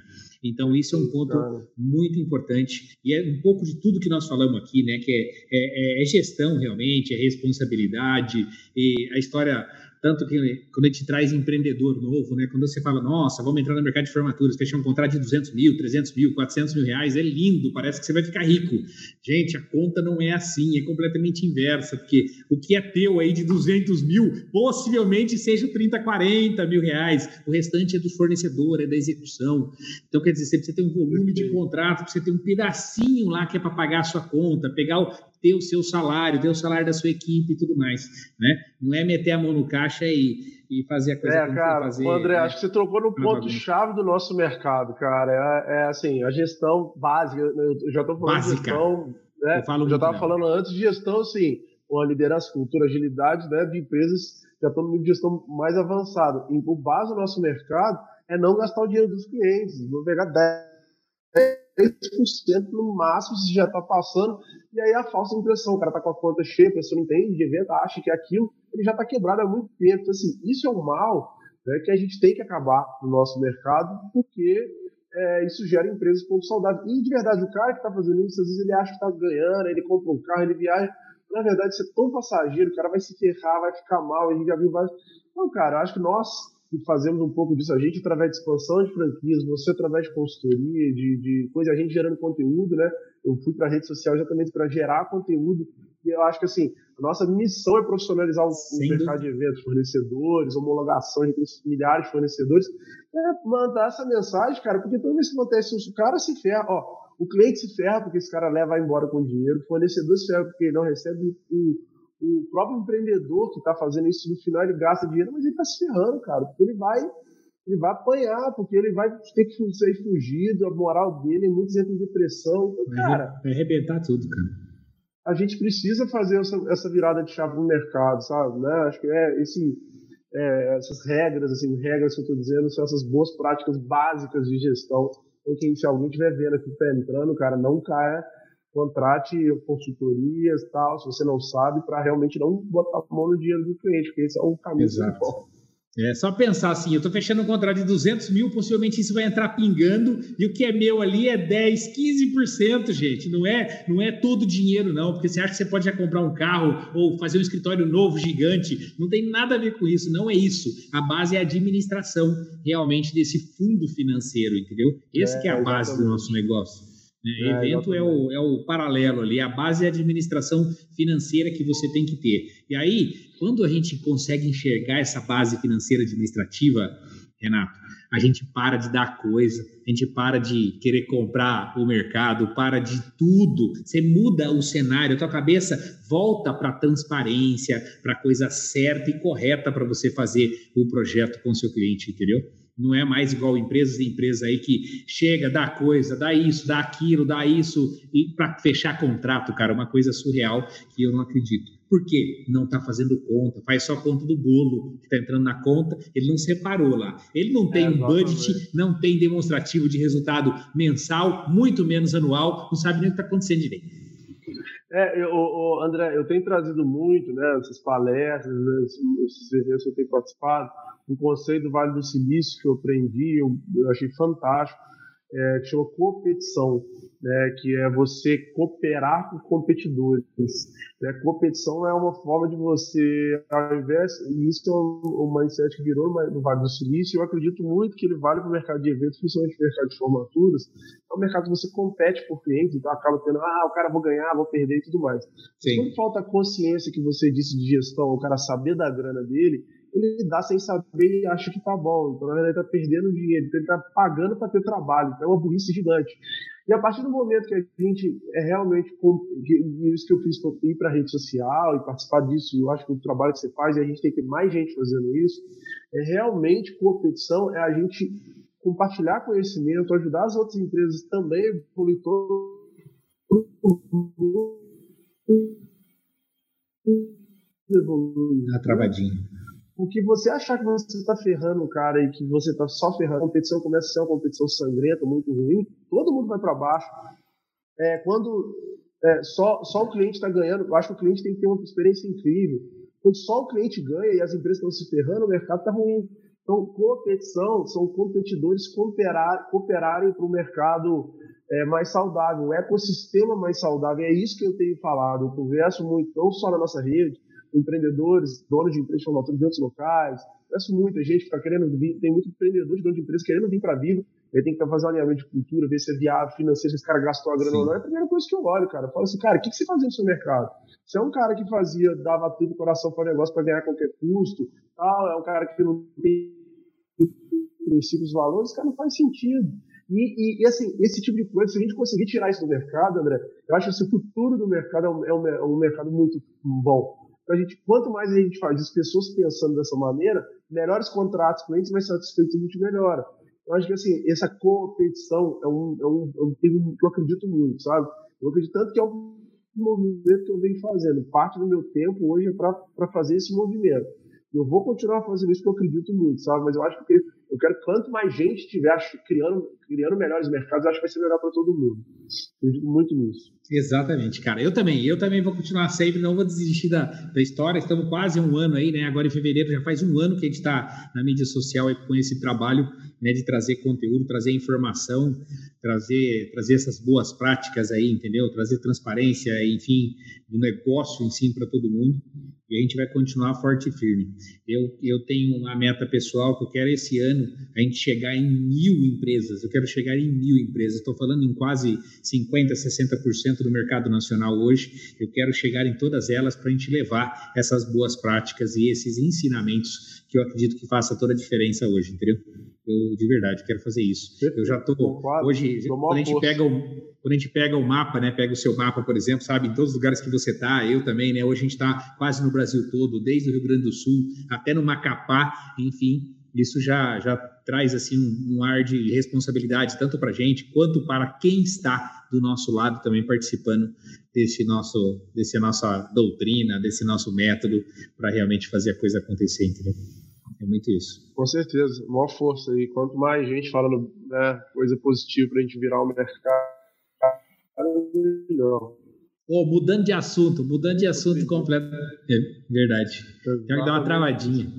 Então, isso é um ponto muito importante e é um pouco de tudo que nós falamos aqui, né? Que é, é, é gestão realmente, é responsabilidade e a história tanto que quando a gente traz empreendedor novo, né? Quando você fala, nossa, vamos entrar no mercado de formaturas, fechar um contrato de 200 mil, 300 mil, 400 mil reais, é lindo, parece que você vai ficar rico. Gente, a conta não é assim, é completamente inversa, porque o que é teu aí de 200 mil, possivelmente seja 30, 40 mil reais, o restante é do fornecedor, é da execução. Então, quer dizer, você precisa ter um volume de contrato, você ter um pedacinho lá que é para pagar a sua conta, pegar o, ter o seu salário, ter o salário da sua equipe e tudo mais, né? Não é meter a mão no caixa e, e fazer a coisa é, como cara, fazer. André, né? acho que você trocou no ponto-chave do nosso mercado, cara. É, é, assim, a gestão básica, eu já estou falando Básica. de gestão, né? Eu, falo eu já estava falando antes de gestão, assim, uma liderança, cultura, agilidade, né, de empresas já estão no nível de gestão mais avançado. E o base do nosso mercado é não gastar o dinheiro dos clientes, não pegar 10 3% no máximo, se já está passando, e aí a falsa impressão, o cara está com a conta cheia, a pessoa não entende de evento, acha que é aquilo, ele já está quebrado há muito tempo. Então, assim, isso é um mal né, que a gente tem que acabar no nosso mercado, porque é, isso gera empresas pouco saudáveis. E de verdade, o cara que está fazendo isso, às vezes ele acha que está ganhando, ele compra um carro, ele viaja. Na verdade, isso é tão passageiro, o cara vai se ferrar, vai ficar mal, a gente já viu vários. Não, cara, acho que nós e fazemos um pouco disso, a gente através de expansão de franquias, você através de consultoria, de, de coisa, a gente gerando conteúdo, né? Eu fui para a rede social exatamente para gerar conteúdo, e eu acho que assim, a nossa missão é profissionalizar o, o mercado de eventos, fornecedores, homologação, de milhares de fornecedores, é mandar essa mensagem, cara, porque toda vez que acontece isso, o cara se ferra, ó, o cliente se ferra porque esse cara leva embora com dinheiro, o fornecedor se ferra porque ele não recebe o o próprio empreendedor que está fazendo isso no final ele gasta dinheiro, mas ele está se ferrando, cara, porque ele vai ele vai apanhar, porque ele vai ter que ser fugido, a moral dele, muitos entram em depressão. Então, cara. Vai arrebentar tudo, cara. A gente precisa fazer essa, essa virada de chave no mercado, sabe? Né? Acho que é esse, é, essas regras, assim, regras que eu estou dizendo, são essas boas práticas básicas de gestão. Então, quem, se alguém estiver vendo aqui que está entrando, cara, não caia contrate consultorias tal, se você não sabe, para realmente não botar a mão no dinheiro do cliente, porque esse é o caminho Exato. É só pensar assim, eu estou fechando um contrato de 200 mil, possivelmente isso vai entrar pingando, e o que é meu ali é 10, 15%, gente. Não é, não é todo dinheiro, não, porque você acha que você pode já comprar um carro ou fazer um escritório novo, gigante. Não tem nada a ver com isso, não é isso. A base é a administração realmente desse fundo financeiro, entendeu? Esse é, que é a base do nosso negócio. Né? É, Evento é o, é o paralelo ali, a base é a administração financeira que você tem que ter. E aí, quando a gente consegue enxergar essa base financeira administrativa, Renato, a gente para de dar coisa, a gente para de querer comprar o mercado, para de tudo. Você muda o cenário, a tua cabeça volta para a transparência, para a coisa certa e correta para você fazer o projeto com o seu cliente, entendeu? Não é mais igual empresas e empresas aí que chega, dá coisa, dá isso, dá aquilo, dá isso, e para fechar contrato, cara, uma coisa surreal que eu não acredito. Por quê? Não está fazendo conta, faz só conta do bolo que está entrando na conta, ele não separou lá. Ele não tem é, um budget, não tem demonstrativo de resultado mensal, muito menos anual, não sabe nem o que está acontecendo direito. É, eu, eu, André, eu tenho trazido muito, né, essas palestras, esses eventos que eu tenho participado, um conceito do Vale do Silício que eu aprendi, eu, eu achei fantástico, é, que chama competição, né, que é você cooperar com competidores. Né? Competição é uma forma de você, ao invés, e isso é um, um mindset que virou no Vale do Silício, eu acredito muito que ele vale para o mercado de eventos, principalmente o mercado de formaturas, é um mercado que você compete por clientes, então acaba tendo, ah, o cara vou ganhar, vou perder e tudo mais. Sim. Quando falta a consciência que você disse de gestão, o cara saber da grana dele, ele dá sem saber e acha que tá bom. Então, na verdade, ele tá perdendo dinheiro, então ele tá pagando para ter trabalho. Então, é uma burrice gigante. E a partir do momento que a gente é realmente, e isso que eu fiz foi ir para a rede social e participar disso, e eu acho que o trabalho que você faz, e a gente tem que ter mais gente fazendo isso, é realmente competição, é a gente compartilhar conhecimento, ajudar as outras empresas também, evoluir todo Tá travadinho. Porque você achar que você está ferrando o cara e que você está só ferrando, a competição começa a ser uma competição sangrenta, muito ruim, todo mundo vai para baixo. É, quando é, só, só o cliente está ganhando, eu acho que o cliente tem que ter uma experiência incrível. Quando só o cliente ganha e as empresas estão se ferrando, o mercado está ruim. Então, competição são competidores cooperar, cooperarem para o mercado é, mais saudável, um ecossistema mais saudável. É isso que eu tenho falado. Eu converso muito, não só na nossa rede, empreendedores, donos de empresas formatórias de outros locais. Conheço muita gente que está querendo vir, tem muito empreendedor de dono de empresas querendo vir para Viva. Ele tem que fazer um alinhamento de cultura, ver se é viável, financeiro, se esse cara gastou a grana Sim. ou não. É a primeira coisa que eu olho, cara. Eu falo assim, cara, o que, que você fazia no seu mercado? Você é um cara que fazia, dava tempo e coração para o negócio para ganhar qualquer custo, tal, é um cara que não tem princípios, valores, cara, não faz sentido. E, e, e, assim, esse tipo de coisa, se a gente conseguir tirar isso do mercado, André, eu acho que o futuro do mercado é um, é um, é um mercado muito bom. Então, a gente, quanto mais a gente faz as pessoas pensando dessa maneira, melhores contratos, clientes mais satisfeitos a gente melhora. Eu acho que assim, essa competição é um, é um, é um que eu acredito muito, sabe? Eu acredito tanto que é um movimento que eu venho fazendo. Parte do meu tempo hoje é para fazer esse movimento. Eu vou continuar fazendo isso porque eu acredito muito, sabe? Mas eu acho que quero que quanto mais gente estiver criando, criando melhores mercados, eu acho que vai ser melhor para todo mundo. Eu muito nisso. Exatamente, cara. Eu também. Eu também vou continuar sempre, não vou desistir da, da história. Estamos quase um ano aí, né? Agora em fevereiro já faz um ano que a gente está na mídia social com esse trabalho né, de trazer conteúdo, trazer informação, trazer, trazer essas boas práticas aí, entendeu? Trazer transparência, enfim, do negócio em si para todo mundo. E a gente vai continuar forte e firme. Eu, eu tenho uma meta pessoal que eu quero esse ano a gente chegar em mil empresas. Eu quero chegar em mil empresas. Estou falando em quase 50%, 60% do mercado nacional hoje. Eu quero chegar em todas elas para a gente levar essas boas práticas e esses ensinamentos que eu acredito que faça toda a diferença hoje, entendeu? Eu de verdade quero fazer isso. Eu já estou hoje quando a gente pega o quando a gente pega o mapa, né, pega o seu mapa, por exemplo, sabe, em todos os lugares que você está, eu também, né, hoje a gente está quase no Brasil todo, desde o Rio Grande do Sul até no Macapá, enfim, isso já, já traz assim um, um ar de responsabilidade tanto para a gente quanto para quem está do nosso lado também participando desse nosso, desse nossa doutrina, desse nosso método para realmente fazer a coisa acontecer, entendeu? É muito isso. Com certeza, maior força aí. Quanto mais gente falando né, coisa positiva para a gente virar o mercado, melhor. Oh, mudando de assunto, mudando de assunto completo. É verdade. Quero dar uma travadinha.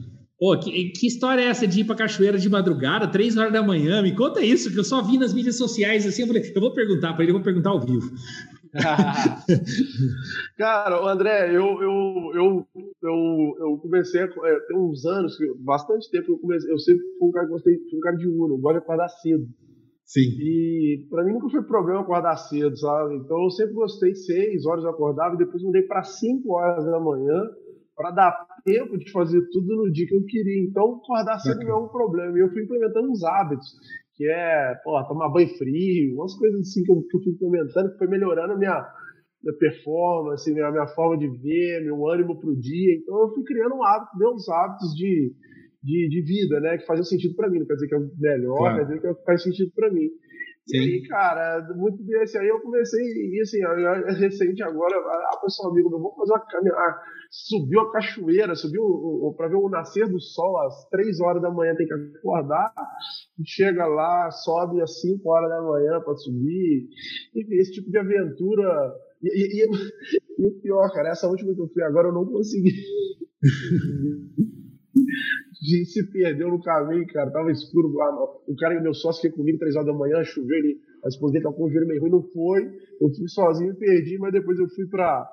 Pô, que, que, história é essa de ir pra cachoeira de madrugada, três horas da manhã? Me conta isso, que eu só vi nas mídias sociais assim. Eu, falei, eu vou perguntar para ele, eu vou perguntar ao vivo. Cara, André, eu, eu, eu, eu, eu comecei a, é, tem uns anos, bastante tempo, eu comecei, eu sempre fui um cara que gostei, fui um cara de eu gosto de acordar cedo. Sim. E para mim nunca foi problema acordar cedo, sabe? Então eu sempre gostei seis horas eu acordava e depois mudei para cinco horas da manhã para dar tempo de fazer tudo no dia que eu queria. Então acordar cedo não é um problema. E eu fui implementando uns hábitos, que é, pô, tomar banho frio, umas coisas assim que eu, que eu fui implementando, que foi melhorando a minha, minha performance, minha, minha forma de ver, meu ânimo para o dia. Então eu fui criando um hábito, meus hábitos de de, de vida, né? Que fazia sentido para mim. Não quer dizer que é o melhor, claro. quer dizer que faz sentido para mim. Sim. E aí, cara, muito desse aí eu comecei, e assim, é recente agora, a pessoa amigo meu, vamos fazer uma caminhada, subiu a cachoeira, subiu para ver o nascer do sol às três horas da manhã, tem que acordar, chega lá, sobe às cinco horas da manhã para subir, enfim, esse tipo de aventura. E, e, e, o pior, cara, essa última que eu fui agora eu não consegui. gente se perdeu no caminho, cara. Tava escuro. O cara, meu sócio, foi comigo três horas da manhã, choveu, ele, a esposa dele tava com o joelho meio ruim, não foi. Eu fui sozinho, perdi, mas depois eu fui pra.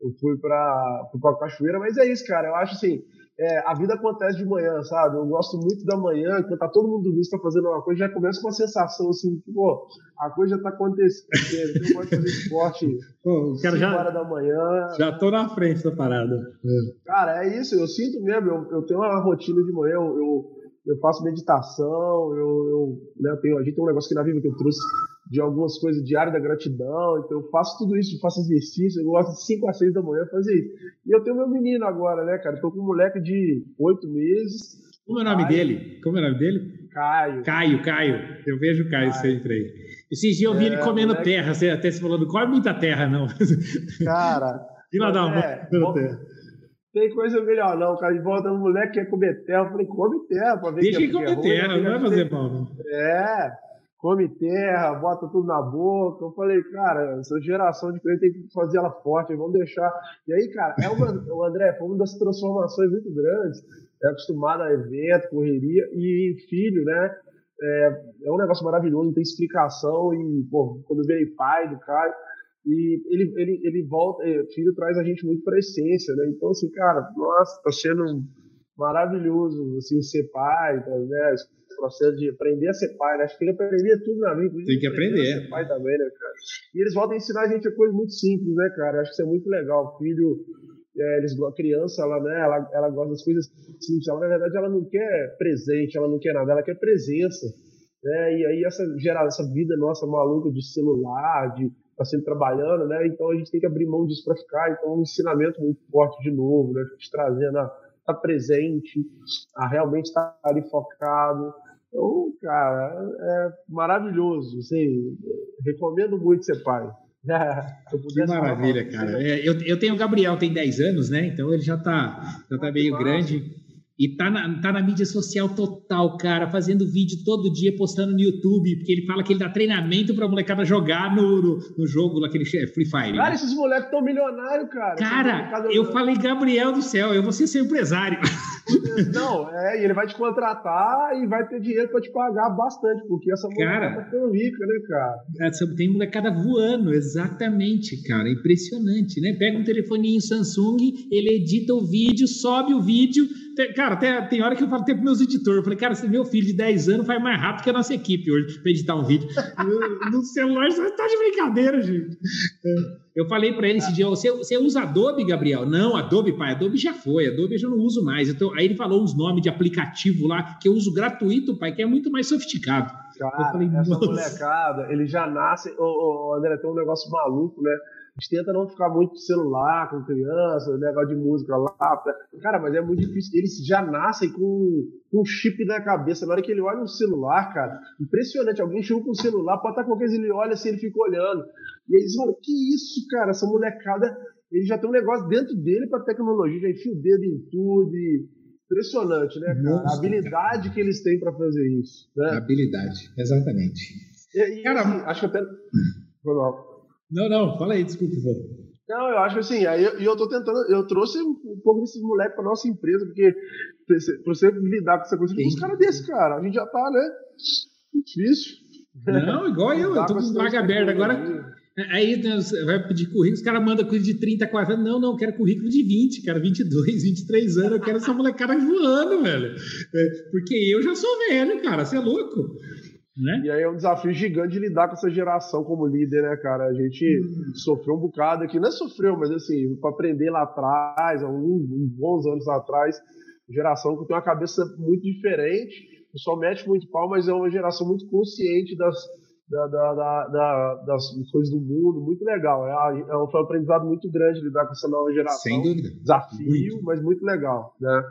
Eu fui pra, fui pra cachoeira, mas é isso, cara. Eu acho assim, é, a vida acontece de manhã, sabe? Eu gosto muito da manhã, quando tá todo mundo dormindo, tá fazendo uma coisa, já começa com uma sensação assim, que, pô, a coisa já tá acontecendo, eu gosto de fazer esporte pô, o cara já, da manhã. Já tô na frente da parada. É. Cara, é isso, eu sinto mesmo, eu, eu tenho uma rotina de manhã, eu, eu, eu faço meditação, eu, eu, né, eu tenho, a gente tem um negócio aqui na Viva que eu trouxe de algumas coisas diário da gratidão, então eu faço tudo isso, eu faço exercício, eu gosto de 5 a 6 da manhã fazer isso. E eu tenho meu menino agora, né, cara? Eu tô com um moleque de 8 meses. Como é o nome Caio. dele? Como é o nome dele? Caio. Caio, Caio. Eu vejo o Caio, Caio. sempre aí. Esses dias eu vi é, ele comendo moleque... terra, você até se falando, come muita terra, não. Cara. e lá dá uma é, terra. Tem coisa melhor não, cara. De volta o moleque quer comer terra. Eu falei, come terra pra ver Deixa que é, comer terra, não vai fazer mal. Não. É come terra, bota tudo na boca. Eu falei, cara, essa geração de cliente tem que fazer ela forte, vamos deixar. E aí, cara, é uma, o André foi uma das transformações muito grandes. É acostumado a evento, correria e filho, né? É, é um negócio maravilhoso, não tem explicação. E, pô, quando eu virei pai do Caio, e ele, ele, ele volta, é, filho traz a gente muito para a essência, né? Então, assim, cara, nossa, tá sendo maravilhoso, assim, ser pai, tá, né? Processo de aprender a ser pai, né? Acho que que aprender tudo na vida. Tem que aprender. A ser pai também, né, cara? E eles voltam a ensinar a gente a coisa muito simples, né, cara? Acho que isso é muito legal. O filho, é, eles, a criança, ela, né, ela, ela gosta das coisas simples. Ela, na verdade, ela não quer presente, ela não quer nada, ela quer presença. Né? E aí essa, gerar essa vida nossa maluca de celular, de estar tá sempre trabalhando, né? Então a gente tem que abrir mão disso para ficar. Então é um ensinamento muito forte de novo, né? Te trazendo a estar tá presente, a realmente estar tá ali focado, então, cara, é maravilhoso. Assim, recomendo muito ser pai. que maravilha, cara. É, eu, eu tenho o Gabriel, tem 10 anos, né? Então ele já tá, já tá meio grande. E tá na, tá na mídia social total, cara, fazendo vídeo todo dia, postando no YouTube, porque ele fala que ele dá treinamento pra molecada jogar no, no, no jogo, naquele Free Fire. Cara, né? esses moleques tão milionários, cara. Cara, eu falei, Gabriel do céu, eu vou ser seu empresário. Não, é, e ele vai te contratar e vai ter dinheiro pra te pagar bastante, porque essa molecada tá ficando rica, né, cara? Essa, tem molecada voando, exatamente, cara, impressionante, né? Pega um telefoninho Samsung, ele edita o vídeo, sobe o vídeo, Cara, até, tem hora que eu falo até para meus editores, eu falei, cara, se meu filho de 10 anos faz mais rápido que a nossa equipe hoje para editar um vídeo. no celular, você tá de brincadeira, gente. Eu falei para ele esse dia, você, você usa Adobe, Gabriel? Não, Adobe, pai, Adobe já foi, Adobe eu já não uso mais. Então, aí ele falou uns nomes de aplicativo lá, que eu uso gratuito, pai, que é muito mais sofisticado. Cara, falei, essa molecada, ele já nasce, ô, ô, André, tem um negócio maluco, né? A gente tenta não ficar muito celular com criança, negócio de música lá. Cara, mas é muito difícil. Eles já nascem com, com um chip na cabeça. Na hora que ele olha um celular, cara, impressionante. Alguém chegou com o celular, pode estar qualquer coisa, ele olha assim, ele fica olhando. E eles falam, que isso, cara? Essa molecada, ele já tem um negócio dentro dele para tecnologia, já enfia o dedo em tudo e impressionante, né, cara? Nossa, a habilidade cara. que eles têm para fazer isso. Né? Habilidade, exatamente. E, e, cara, assim, acho que até. Não, não, fala aí, desculpa, favor. Não, eu acho que assim, aí eu, eu tô tentando, eu trouxe um pouco desses moleques pra nossa empresa, porque pra você lidar com essa coisa, os caras desses, cara, a gente já tá, né? Difícil. Não, igual eu, eu tô com vaga aberta agora. Aí né, vai pedir currículo, os caras mandam currículo de 30, 40. Não, não, eu quero currículo de 20, cara, 22, 23 anos. Eu quero essa molecada voando, velho. É, porque eu já sou velho, cara, você é louco. Né? E aí é um desafio gigante de lidar com essa geração como líder, né, cara? A gente hum. sofreu um bocado aqui, não é sofreu, mas assim, para aprender lá atrás, há uns bons anos atrás, geração que tem uma cabeça muito diferente, o pessoal mete muito pau, mas é uma geração muito consciente das, da, da, da, das coisas do mundo, muito legal. É, é um, foi um aprendizado muito grande lidar com essa nova geração. Sem dúvida. Desafio, muito. mas muito legal, né?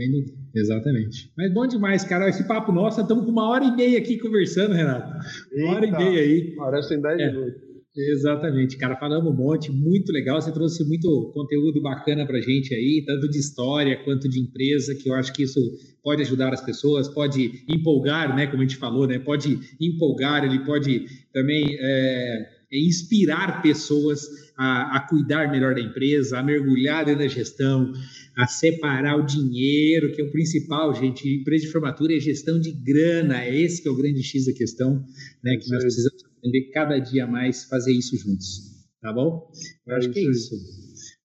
Sem dúvida, exatamente. Mas bom demais, cara. Esse papo nosso, estamos com uma hora e meia aqui conversando, Renato. Uma hora e meia aí. Parece em 10 é. minutos. Exatamente, cara, falamos um monte, muito legal. Você trouxe muito conteúdo bacana para gente aí, tanto de história quanto de empresa, que eu acho que isso pode ajudar as pessoas, pode empolgar, né? Como a gente falou, né? Pode empolgar, ele pode também é, inspirar pessoas a, a, cuidar melhor da empresa, a mergulhar dentro da gestão, a separar o dinheiro, que é o principal, gente. Empresa de formatura é gestão de grana, é esse que é o grande X da questão, né? Que nós precisamos aprender cada dia mais fazer isso juntos. Tá bom? Eu acho que é isso.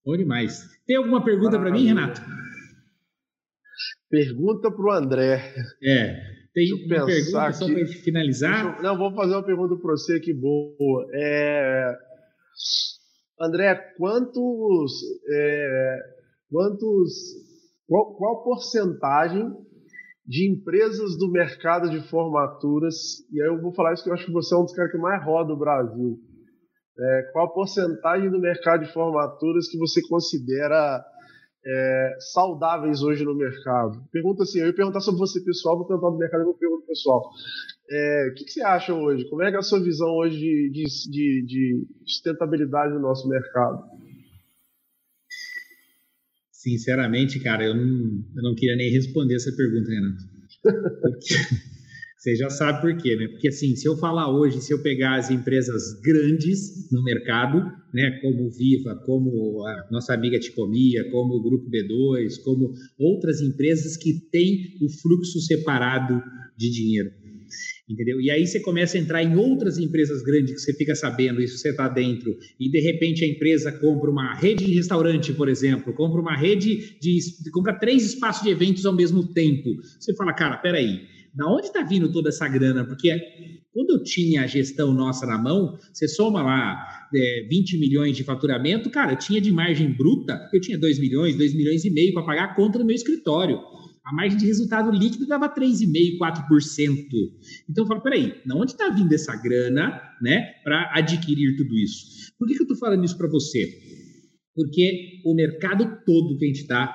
Bom demais. Tem alguma pergunta para mim, Renato? Pergunta para o André. É. Tem uma pergunta só para finalizar? Eu, não, vou fazer uma pergunta para você aqui boa. É, André, quantos, é, quantos, qual, qual porcentagem de empresas do mercado de formaturas, e aí eu vou falar isso que eu acho que você é um dos caras que mais roda o Brasil. É, qual a porcentagem do mercado de formaturas que você considera é, saudáveis hoje no mercado? Pergunta assim, eu ia perguntar sobre você pessoal, vou perguntar do mercado e vou perguntar pessoal. É, o que, que, você acha hoje? Como é, é a sua visão hoje de, de, de sustentabilidade no nosso mercado? Sinceramente, cara, eu não, eu não queria nem responder essa pergunta, Renato. Porque, você já sabe por quê, né? Porque assim, se eu falar hoje, se eu pegar as empresas grandes no mercado, né, como Viva, como a nossa amiga Ticomia, como o Grupo B2, como outras empresas que têm o fluxo separado de dinheiro entendeu? E aí você começa a entrar em outras empresas grandes que você fica sabendo, isso você está dentro, e de repente a empresa compra uma rede de restaurante, por exemplo, compra uma rede de. compra três espaços de eventos ao mesmo tempo. Você fala, cara, peraí, da onde está vindo toda essa grana? Porque quando eu tinha a gestão nossa na mão, você soma lá é, 20 milhões de faturamento, cara, eu tinha de margem bruta, eu tinha 2 milhões, 2 milhões e meio para pagar a conta do meu escritório a margem de resultado líquido dava 3,5%, 4%. Então eu falo, peraí, de onde está vindo essa grana né, para adquirir tudo isso? Por que, que eu estou falando isso para você? Porque o mercado todo que a gente está,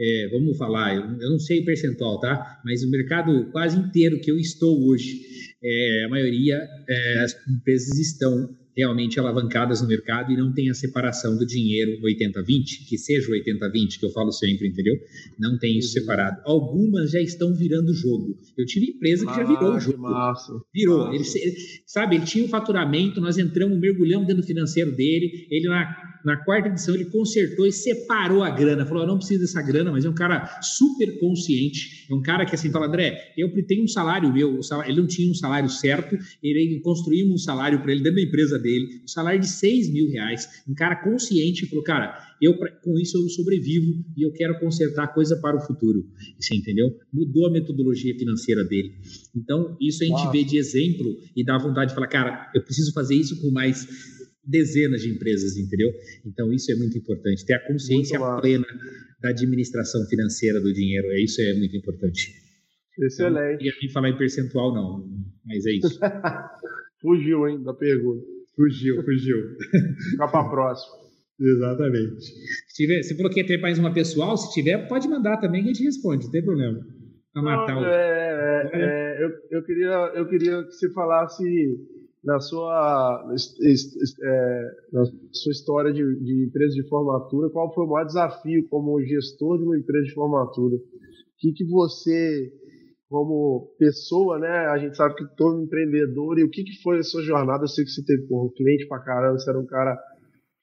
é, vamos falar, eu, eu, não sei o percentual, tá? Mas o mercado quase inteiro que eu estou hoje, é, a maioria, é, as empresas estão realmente alavancadas no mercado e não tem a separação do dinheiro 80-20, que seja o 80-20, que eu falo sempre, entendeu? Não tem isso separado. Algumas já estão virando jogo. Eu tive empresa que já virou o jogo. Massa, virou. Massa. Ele, sabe, ele tinha o um faturamento, nós entramos, mergulhamos dentro do financeiro dele, ele na, na quarta edição ele consertou e separou a grana. Falou, eu não preciso dessa grana, mas é um cara super consciente, é um cara que assim fala, André, eu tenho um salário meu, ele não tinha um salário certo, ele construímos um salário para ele dentro da empresa dele, um salário de 6 mil reais. Um cara consciente falou, cara, eu com isso eu sobrevivo e eu quero consertar coisa para o futuro. Você entendeu? Mudou a metodologia financeira dele. Então, isso a gente Nossa. vê de exemplo e dá vontade de falar, cara, eu preciso fazer isso com mais dezenas de empresas, entendeu? Então, isso é muito importante. Ter a consciência plena da administração financeira do dinheiro. É isso é muito importante. Excelente. Não queria falar em percentual, não, mas é isso. Fugiu, hein, da pergunta. Fugiu, fugiu. Fica para a próxima. Exatamente. Se tiver, você falou que ia ter mais uma pessoal, se tiver, pode mandar também que a gente responde, não tem problema. Pra matar não, o... é, é, é, eu, eu, queria, eu queria que você falasse na sua, é, na sua história de, de empresa de formatura, qual foi o maior desafio como gestor de uma empresa de formatura? O que, que você como pessoa, né? A gente sabe que todo empreendedor. E o que, que foi a sua jornada? Eu sei que você teve porra, um cliente pra caramba, você era um cara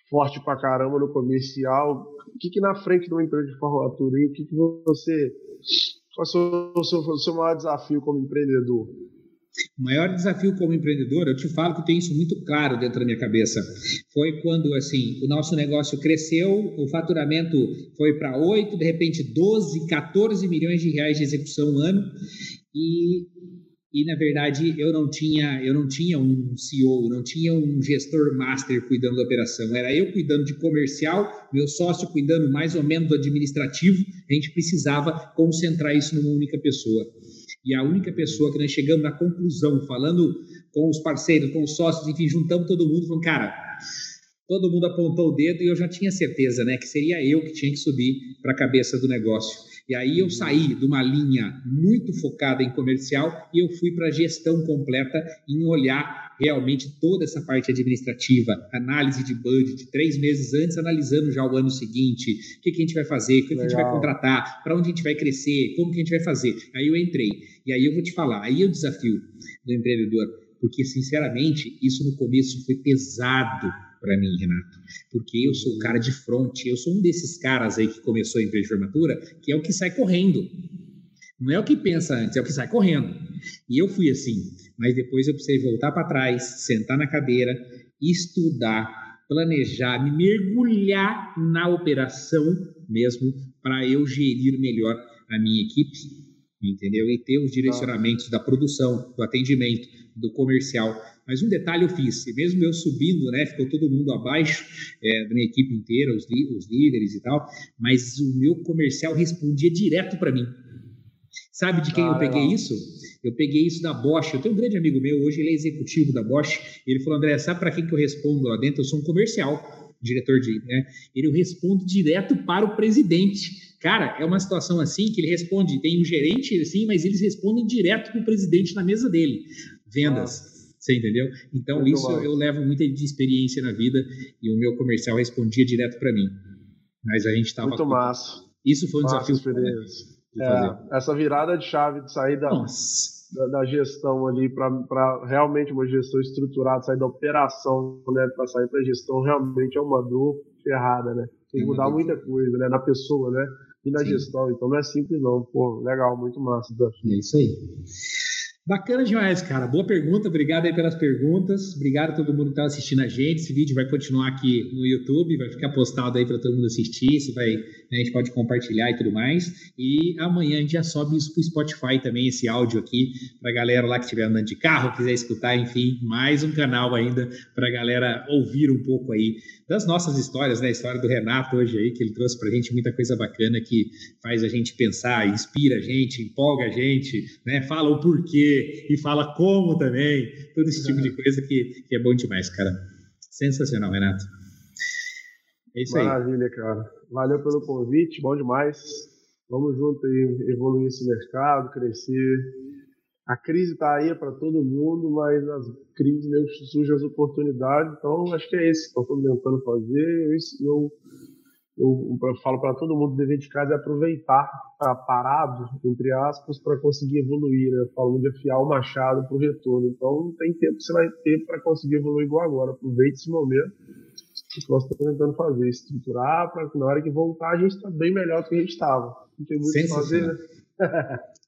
forte pra caramba no comercial. O que, que na frente de uma empresa de formatura? O que, que você. Qual é o seu, o seu maior desafio como empreendedor? O maior desafio como empreendedor, eu te falo que tem isso muito claro dentro da minha cabeça. Foi quando assim, o nosso negócio cresceu, o faturamento foi para 8, de repente 12, 14 milhões de reais de execução um ano e e na verdade eu não tinha eu não tinha um CEO, não tinha um gestor master cuidando da operação, era eu cuidando de comercial, meu sócio cuidando mais ou menos do administrativo, a gente precisava concentrar isso numa única pessoa. E a única pessoa que nós chegamos na conclusão, falando com os parceiros, com os sócios, enfim, juntamos todo mundo, falando, cara, todo mundo apontou o dedo e eu já tinha certeza, né, que seria eu que tinha que subir para a cabeça do negócio. E aí eu saí de uma linha muito focada em comercial e eu fui para a gestão completa em olhar realmente toda essa parte administrativa, análise de budget, três meses antes, analisando já o ano seguinte, o que, que a gente vai fazer, o que, que a gente vai contratar, para onde a gente vai crescer, como que a gente vai fazer. Aí eu entrei. E aí eu vou te falar, aí é o desafio do empreendedor, porque sinceramente isso no começo foi pesado para mim, Renato, porque eu sou o cara de frente, eu sou um desses caras aí que começou a empresa de formatura, que é o que sai correndo. Não é o que pensa antes, é o que sai correndo. E eu fui assim, mas depois eu precisei voltar para trás, sentar na cadeira, estudar, planejar, me mergulhar na operação mesmo para eu gerir melhor a minha equipe, entendeu? E ter os direcionamentos da produção, do atendimento, do comercial. Mas um detalhe eu fiz, mesmo eu subindo, né, ficou todo mundo abaixo é, da minha equipe inteira, os, os líderes e tal, mas o meu comercial respondia direto para mim. Sabe de quem ah, eu peguei isso? Eu peguei isso da Bosch. Eu tenho um grande amigo meu, hoje ele é executivo da Bosch. Ele falou: André, sabe para quem que eu respondo lá dentro? Eu sou um comercial, diretor de. Né? Ele eu respondo direto para o presidente. Cara, é uma situação assim que ele responde, tem um gerente assim, mas eles respondem direto para o presidente na mesa dele. Vendas. Ah. Você entendeu? Então, Muito isso eu levo muita de experiência na vida e o meu comercial respondia direto para mim. Mas a gente estava. Muito com... massa. Isso foi um massa desafio. É, essa virada de chave de sair da, da, da, gestão ali para realmente uma gestão estruturada, sair da operação né, para sair para gestão, realmente é uma dor ferrada, né? Tem que mudar muita coisa né, na pessoa, né? E na Sim. gestão. Então não é simples, não. Pô, legal, muito massa. É isso aí. Bacana demais, cara. Boa pergunta. Obrigado aí pelas perguntas. Obrigado a todo mundo que está assistindo a gente. Esse vídeo vai continuar aqui no YouTube, vai ficar postado aí para todo mundo assistir. Isso vai, né, a gente pode compartilhar e tudo mais. E amanhã a gente já sobe isso para o Spotify também, esse áudio aqui, para a galera lá que estiver andando de carro, quiser escutar, enfim, mais um canal ainda para a galera ouvir um pouco aí das nossas histórias, né? A história do Renato hoje aí, que ele trouxe para a gente muita coisa bacana que faz a gente pensar, inspira a gente, empolga a gente, né? Fala o porquê e fala como também, todo esse tipo de coisa que, que é bom demais, cara. Sensacional, Renato. É isso Maravilha, aí. Maravilha, cara. Valeu pelo convite, bom demais. Vamos junto aí evoluir esse mercado, crescer a crise está aí para todo mundo, mas as crises mesmo surgem as oportunidades. Então, acho que é esse que eu estou tentando fazer. Eu, eu, eu falo para todo mundo: dever de casa é aproveitar tá parado, entre aspas, para conseguir evoluir. Né? Eu falo de afiar o machado para o retorno. Então, não tem tempo que você vai ter para conseguir evoluir igual agora. Aproveite esse momento. Que nós estamos tentando fazer, estruturar para que na hora que voltar a gente está bem melhor do que a gente estava. Não tem muito o que fazer, né?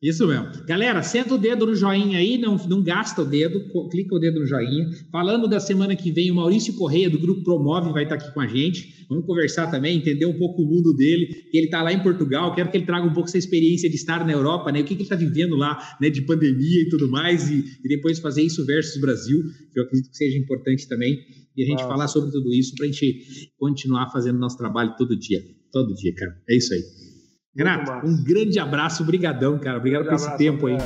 Isso mesmo. Galera, senta o dedo no joinha aí, não, não gasta o dedo, clica o dedo no joinha. Falando da semana que vem, o Maurício Correia, do Grupo Promove, vai estar aqui com a gente. Vamos conversar também, entender um pouco o mundo dele. Ele está lá em Portugal, quero que ele traga um pouco essa experiência de estar na Europa, né? O que, que ele está vivendo lá, né? De pandemia e tudo mais, e, e, depois fazer isso versus Brasil, que eu acredito que seja importante também. E a gente Nossa. falar sobre tudo isso para a gente continuar fazendo nosso trabalho todo dia. Todo dia, cara. É isso aí. Renato, um grande abraço, brigadão, cara. Obrigado um por esse tempo aí.